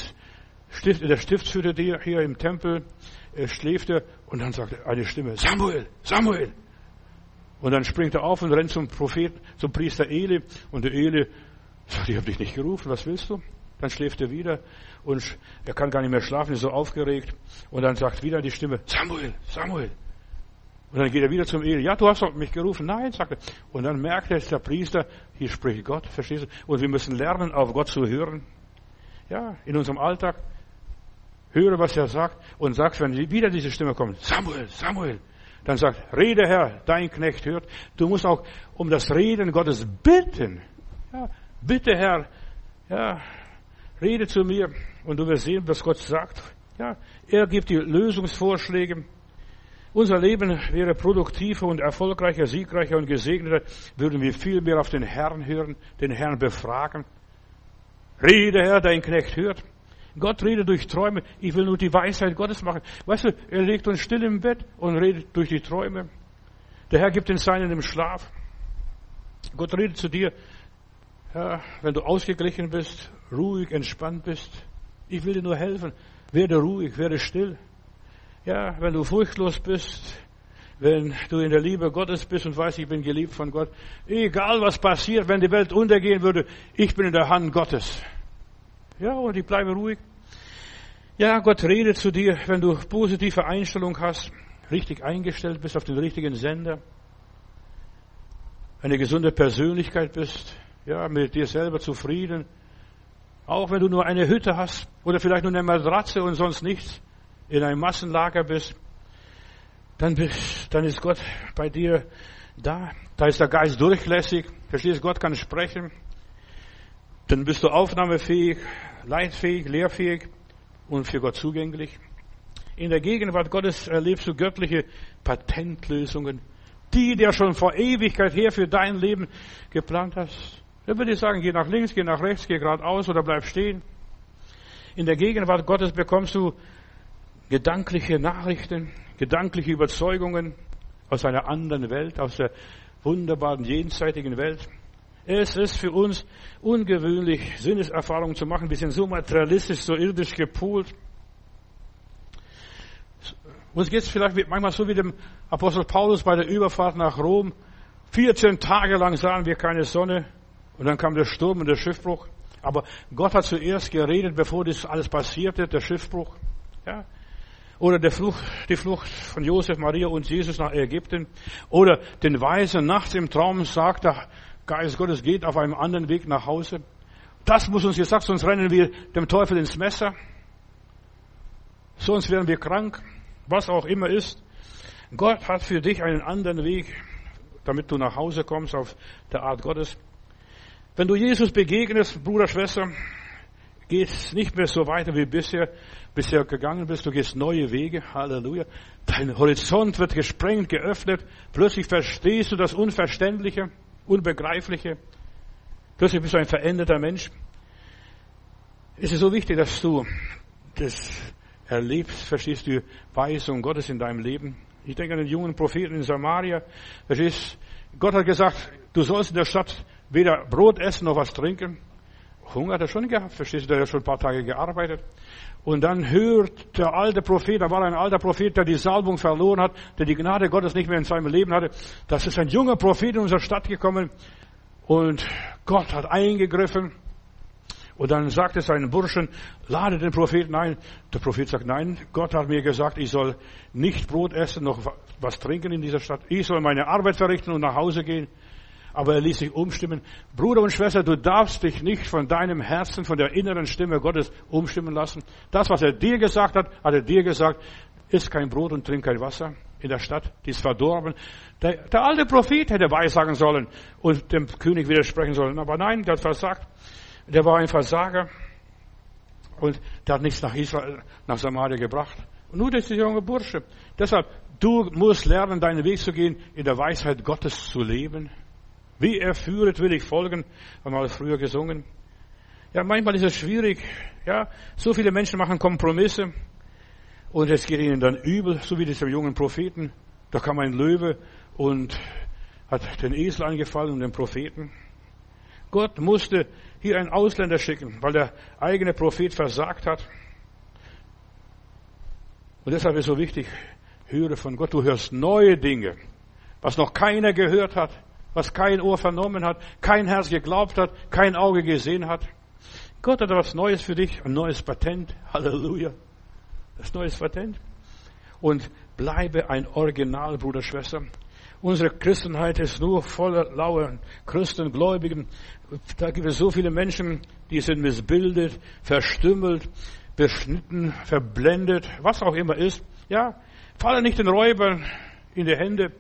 Stift, in der Stiftshütte hier im Tempel, er schläft er und dann sagt eine Stimme, Samuel, Samuel. Und dann springt er auf und rennt zum Prophet, zum Priester Eli und der Eli sagt, ich habe dich nicht gerufen, was willst du? Dann schläft er wieder und er kann gar nicht mehr schlafen, ist so aufgeregt. Und dann sagt wieder die Stimme, Samuel, Samuel. Und dann geht er wieder zum Eli. Ja, du hast doch mich gerufen. Nein, sagt er. Und dann merkt er, der Priester, hier spricht Gott, verstehst du? Und wir müssen lernen, auf Gott zu hören. Ja, in unserem Alltag höre, was er sagt und sagst, wenn wieder diese Stimme kommt, Samuel, Samuel, dann sagt, rede Herr, dein Knecht hört. Du musst auch um das Reden Gottes bitten. Ja, bitte Herr, ja, rede zu mir und du wirst sehen, was Gott sagt. Ja, er gibt die Lösungsvorschläge. Unser Leben wäre produktiver und erfolgreicher, siegreicher und gesegneter, würden wir viel mehr auf den Herrn hören, den Herrn befragen. Rede Herr, dein Knecht hört. Gott redet durch Träume. Ich will nur die Weisheit Gottes machen. Weißt du, er legt uns still im Bett und redet durch die Träume. Der Herr gibt den Seinen im Schlaf. Gott redet zu dir, ja, wenn du ausgeglichen bist, ruhig, entspannt bist. Ich will dir nur helfen. Werde ruhig, werde still. Ja, wenn du furchtlos bist, wenn du in der Liebe Gottes bist und weißt, ich bin geliebt von Gott, egal was passiert, wenn die Welt untergehen würde, ich bin in der Hand Gottes. Ja, und ich bleibe ruhig. Ja, Gott redet zu dir, wenn du positive Einstellung hast, richtig eingestellt bist auf den richtigen Sender, eine gesunde Persönlichkeit bist, ja, mit dir selber zufrieden, auch wenn du nur eine Hütte hast oder vielleicht nur eine Matratze und sonst nichts, in einem Massenlager bist, dann, bist, dann ist Gott bei dir da. Da ist der Geist durchlässig. Verstehst, Gott kann sprechen. Dann bist du aufnahmefähig, leitfähig, lehrfähig und für Gott zugänglich. In der Gegenwart Gottes erlebst du göttliche Patentlösungen, die der schon vor Ewigkeit her für dein Leben geplant hast. Dann würde ich sagen, geh nach links, geh nach rechts, geh geradeaus oder bleib stehen. In der Gegenwart Gottes bekommst du gedankliche Nachrichten, gedankliche Überzeugungen aus einer anderen Welt, aus der wunderbaren jenseitigen Welt. Es ist für uns ungewöhnlich, Sinneserfahrungen zu machen. Wir sind so materialistisch, so irdisch gepoolt. Uns geht es vielleicht manchmal so wie dem Apostel Paulus bei der Überfahrt nach Rom. 14 Tage lang sahen wir keine Sonne und dann kam der Sturm und der Schiffbruch. Aber Gott hat zuerst geredet, bevor das alles passierte, der Schiffbruch. Ja. Oder der Flucht, die Flucht von Josef, Maria und Jesus nach Ägypten. Oder den Weisen nachts im Traum sagt, der Geist Gottes geht auf einem anderen Weg nach Hause. Das muss uns gesagt, sonst rennen wir dem Teufel ins Messer. Sonst werden wir krank. Was auch immer ist. Gott hat für dich einen anderen Weg, damit du nach Hause kommst auf der Art Gottes. Wenn du Jesus begegnest, Bruder, Schwester, geht es nicht mehr so weiter wie bisher, bisher gegangen bist. Du gehst neue Wege. Halleluja. Dein Horizont wird gesprengt, geöffnet. Plötzlich verstehst du das Unverständliche, Unbegreifliche. Plötzlich bist du ein veränderter Mensch. Es ist so wichtig, dass du das erlebst, verstehst du, Weisung Gottes in deinem Leben. Ich denke an den jungen Propheten in Samaria. Verstehst, Gott hat gesagt, du sollst in der Stadt weder Brot essen noch was trinken. Hunger hat er schon gehabt, verstehst du, der hat schon ein paar Tage gearbeitet. Und dann hört der alte Prophet, da war ein alter Prophet, der die Salbung verloren hat, der die Gnade Gottes nicht mehr in seinem Leben hatte. Das ist ein junger Prophet in unsere Stadt gekommen und Gott hat eingegriffen. Und dann sagt es seinen Burschen, lade den Propheten ein. Der Prophet sagt, nein, Gott hat mir gesagt, ich soll nicht Brot essen, noch was trinken in dieser Stadt. Ich soll meine Arbeit verrichten und nach Hause gehen aber er ließ sich umstimmen. Bruder und Schwester, du darfst dich nicht von deinem Herzen, von der inneren Stimme Gottes umstimmen lassen. Das, was er dir gesagt hat, hat er dir gesagt, isst kein Brot und trink kein Wasser in der Stadt, die ist verdorben. Der, der alte Prophet hätte weissagen sollen und dem König widersprechen sollen, aber nein, der hat versagt. Der war ein Versager und der hat nichts nach Israel, nach Samaria gebracht. Und nur dieser junge Bursche. Deshalb, du musst lernen, deinen Weg zu gehen, in der Weisheit Gottes zu leben. Wie er führet, will ich folgen, haben wir früher gesungen. Ja, manchmal ist es schwierig. Ja, so viele Menschen machen Kompromisse und es geht ihnen dann übel, so wie diesem jungen Propheten. Da kam ein Löwe und hat den Esel angefallen und den Propheten. Gott musste hier einen Ausländer schicken, weil der eigene Prophet versagt hat. Und deshalb ist es so wichtig, höre von Gott, du hörst neue Dinge, was noch keiner gehört hat was kein Ohr vernommen hat, kein Herz geglaubt hat, kein Auge gesehen hat. Gott hat etwas Neues für dich, ein neues Patent. Halleluja. Das neues Patent. Und bleibe ein Original, Bruder, Schwester. Unsere Christenheit ist nur voller lauer Christen, Gläubigen. Da gibt es so viele Menschen, die sind missbildet, verstümmelt, beschnitten, verblendet, was auch immer ist. Ja, falle nicht den Räubern in die Hände.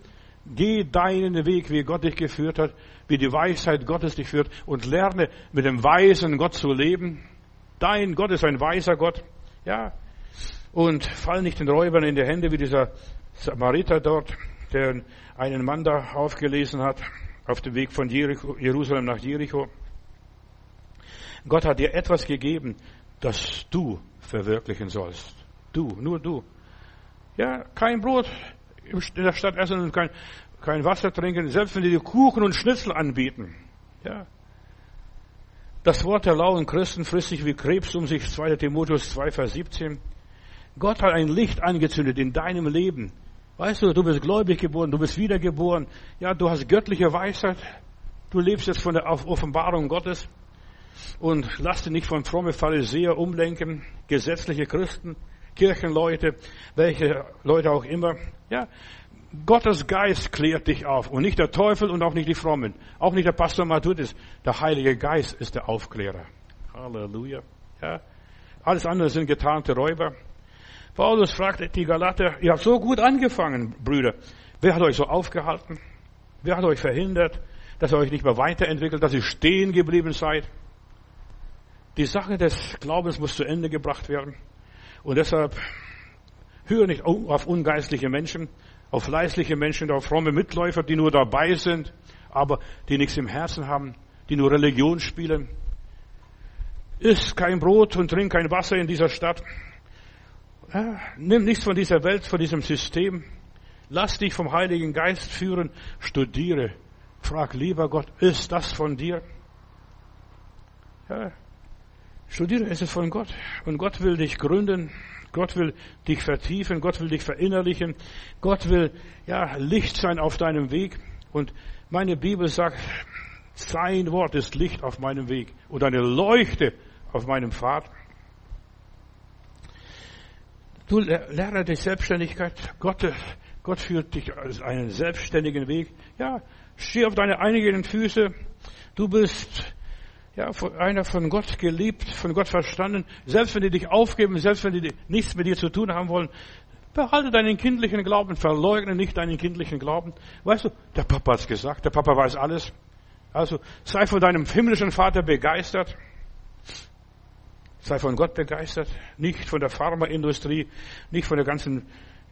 Geh deinen Weg, wie Gott dich geführt hat, wie die Weisheit Gottes dich führt und lerne mit dem weisen Gott zu leben. Dein Gott ist ein weiser Gott. Ja. Und fall nicht den Räubern in die Hände wie dieser Samariter dort, der einen Mann da aufgelesen hat auf dem Weg von Jericho, Jerusalem nach Jericho. Gott hat dir etwas gegeben, das du verwirklichen sollst. Du, nur du. Ja, kein Brot in der Stadt essen und kein, kein Wasser trinken, selbst wenn die dir Kuchen und Schnitzel anbieten. Ja. Das Wort der lauen Christen frisst sich wie Krebs um sich, 2. Timotheus 2, Vers 17. Gott hat ein Licht angezündet in deinem Leben. Weißt du, du bist gläubig geboren, du bist wiedergeboren. Ja, du hast göttliche Weisheit. Du lebst jetzt von der Offenbarung Gottes. Und lass dich nicht von fromme Pharisäer umlenken, gesetzliche Christen Kirchenleute, welche Leute auch immer. Ja, Gottes Geist klärt dich auf und nicht der Teufel und auch nicht die Frommen, auch nicht der Pastor Matthäus. Der Heilige Geist ist der Aufklärer. Halleluja. Ja, alles andere sind getarnte Räuber. Paulus fragt die Galater, ihr habt so gut angefangen, Brüder. Wer hat euch so aufgehalten? Wer hat euch verhindert, dass ihr euch nicht mehr weiterentwickelt, dass ihr stehen geblieben seid? Die Sache des Glaubens muss zu Ende gebracht werden. Und deshalb höre nicht auf ungeistliche Menschen, auf fleißliche Menschen, auf fromme Mitläufer, die nur dabei sind, aber die nichts im Herzen haben, die nur Religion spielen. Iss kein Brot und trink kein Wasser in dieser Stadt. Ja, nimm nichts von dieser Welt, von diesem System. Lass dich vom Heiligen Geist führen. Studiere. Frag lieber Gott, ist das von dir? Ja, studiere, ist es von Gott. Und Gott will dich gründen. Gott will dich vertiefen. Gott will dich verinnerlichen. Gott will, ja, Licht sein auf deinem Weg. Und meine Bibel sagt, sein Wort ist Licht auf meinem Weg und eine Leuchte auf meinem Pfad. Du lerne die Selbstständigkeit. Gott, Gott führt dich als einen selbstständigen Weg. Ja, steh auf deine einigen Füße. Du bist ja, einer von Gott geliebt, von Gott verstanden. Selbst wenn die dich aufgeben, selbst wenn die nichts mit dir zu tun haben wollen, behalte deinen kindlichen Glauben, verleugne nicht deinen kindlichen Glauben. Weißt du, der Papa hat's gesagt, der Papa weiß alles. Also sei von deinem himmlischen Vater begeistert. Sei von Gott begeistert, nicht von der Pharmaindustrie, nicht von der ganzen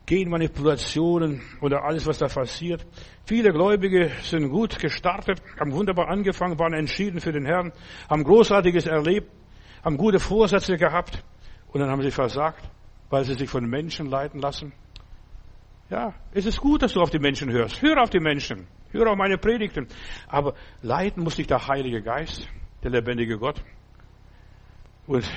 Genmanipulationen oder alles, was da passiert. Viele Gläubige sind gut gestartet, haben wunderbar angefangen, waren entschieden für den Herrn, haben Großartiges erlebt, haben gute Vorsätze gehabt und dann haben sie versagt, weil sie sich von Menschen leiten lassen. Ja, es ist gut, dass du auf die Menschen hörst. Hör auf die Menschen. Hör auf meine Predigten. Aber leiten muss dich der Heilige Geist, der lebendige Gott und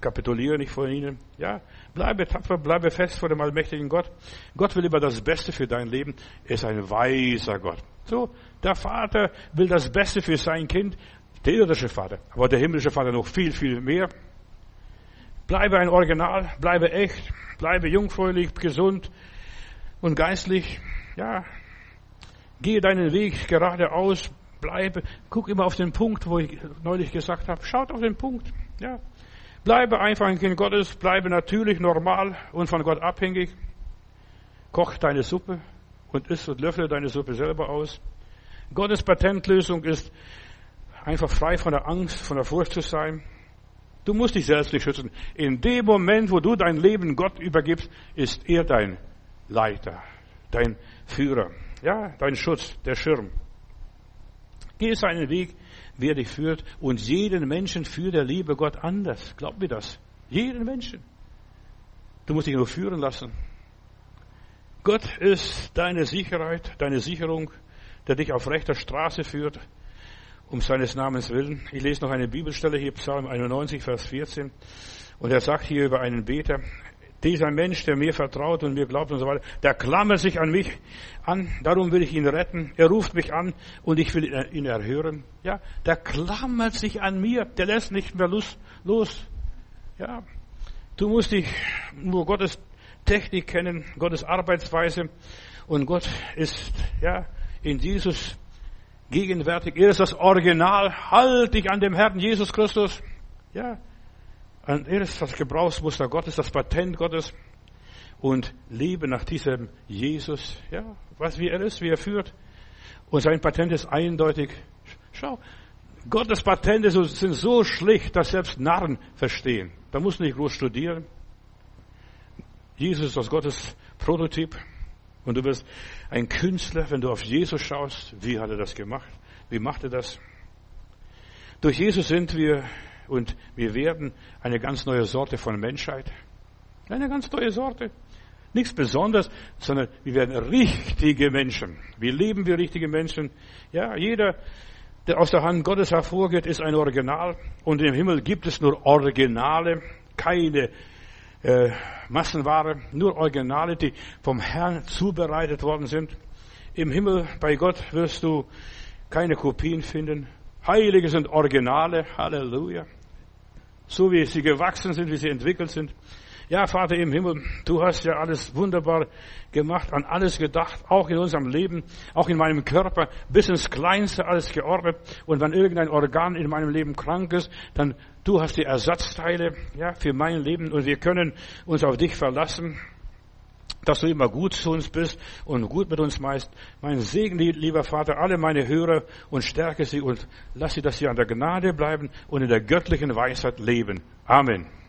kapituliere nicht vor ihnen. Ja, bleibe tapfer, bleibe fest vor dem allmächtigen Gott. Gott will immer das Beste für dein Leben. Er ist ein weiser Gott. So, der Vater will das Beste für sein Kind, der irdische Vater, aber der himmlische Vater noch viel, viel mehr. Bleibe ein Original, bleibe echt, bleibe jungfräulich, gesund und geistlich. Ja, gehe deinen Weg geradeaus, bleibe, guck immer auf den Punkt, wo ich neulich gesagt habe, schaut auf den Punkt. Ja. Bleibe einfach ein Kind Gottes, bleibe natürlich normal und von Gott abhängig. Koch deine Suppe und isst und löffle deine Suppe selber aus. Gottes Patentlösung ist einfach frei von der Angst, von der Furcht zu sein. Du musst dich selbst nicht schützen. In dem Moment, wo du dein Leben Gott übergibst, ist er dein Leiter, dein Führer, ja, dein Schutz, der Schirm. Geh seinen Weg, wer dich führt. Und jeden Menschen führt der liebe Gott anders. Glaub mir das. Jeden Menschen. Du musst dich nur führen lassen. Gott ist deine Sicherheit, deine Sicherung, der dich auf rechter Straße führt, um seines Namens willen. Ich lese noch eine Bibelstelle hier, Psalm 91, Vers 14. Und er sagt hier über einen Beter, dieser Mensch, der mir vertraut und mir glaubt und so weiter, der klammert sich an mich an, darum will ich ihn retten. Er ruft mich an und ich will ihn erhören. Ja, der klammert sich an mir, der lässt nicht mehr los. los. Ja, du musst dich nur Gottes Technik kennen, Gottes Arbeitsweise und Gott ist, ja, in Jesus gegenwärtig. Er ist das Original. Halt dich an dem Herrn Jesus Christus. Ja, und er ist das Gebrauchsmuster Gottes, das Patent Gottes. Und lebe nach diesem Jesus, ja, was wie er ist, wie er führt. Und sein Patent ist eindeutig. Schau, Gottes Patente sind so schlicht, dass selbst Narren verstehen. Da musst du nicht groß studieren. Jesus ist das Gottes Prototyp. Und du wirst ein Künstler, wenn du auf Jesus schaust. Wie hat er das gemacht? Wie macht er das? Durch Jesus sind wir und wir werden eine ganz neue Sorte von Menschheit. Eine ganz neue Sorte. Nichts Besonderes, sondern wir werden richtige Menschen. Wie leben wir richtige Menschen? Ja, jeder, der aus der Hand Gottes hervorgeht, ist ein Original. Und im Himmel gibt es nur Originale, keine äh, Massenware, nur Originale, die vom Herrn zubereitet worden sind. Im Himmel bei Gott wirst du keine Kopien finden, Heilige sind Originale, Halleluja. So wie sie gewachsen sind, wie sie entwickelt sind. Ja, Vater im Himmel, du hast ja alles wunderbar gemacht, an alles gedacht, auch in unserem Leben, auch in meinem Körper, bis ins Kleinste alles geordnet. Und wenn irgendein Organ in meinem Leben krank ist, dann du hast die Ersatzteile, ja, für mein Leben und wir können uns auf dich verlassen dass du immer gut zu uns bist und gut mit uns meist. Mein Segen, lieber Vater, alle meine Hörer und stärke sie und lass sie, dass sie an der Gnade bleiben und in der göttlichen Weisheit leben. Amen.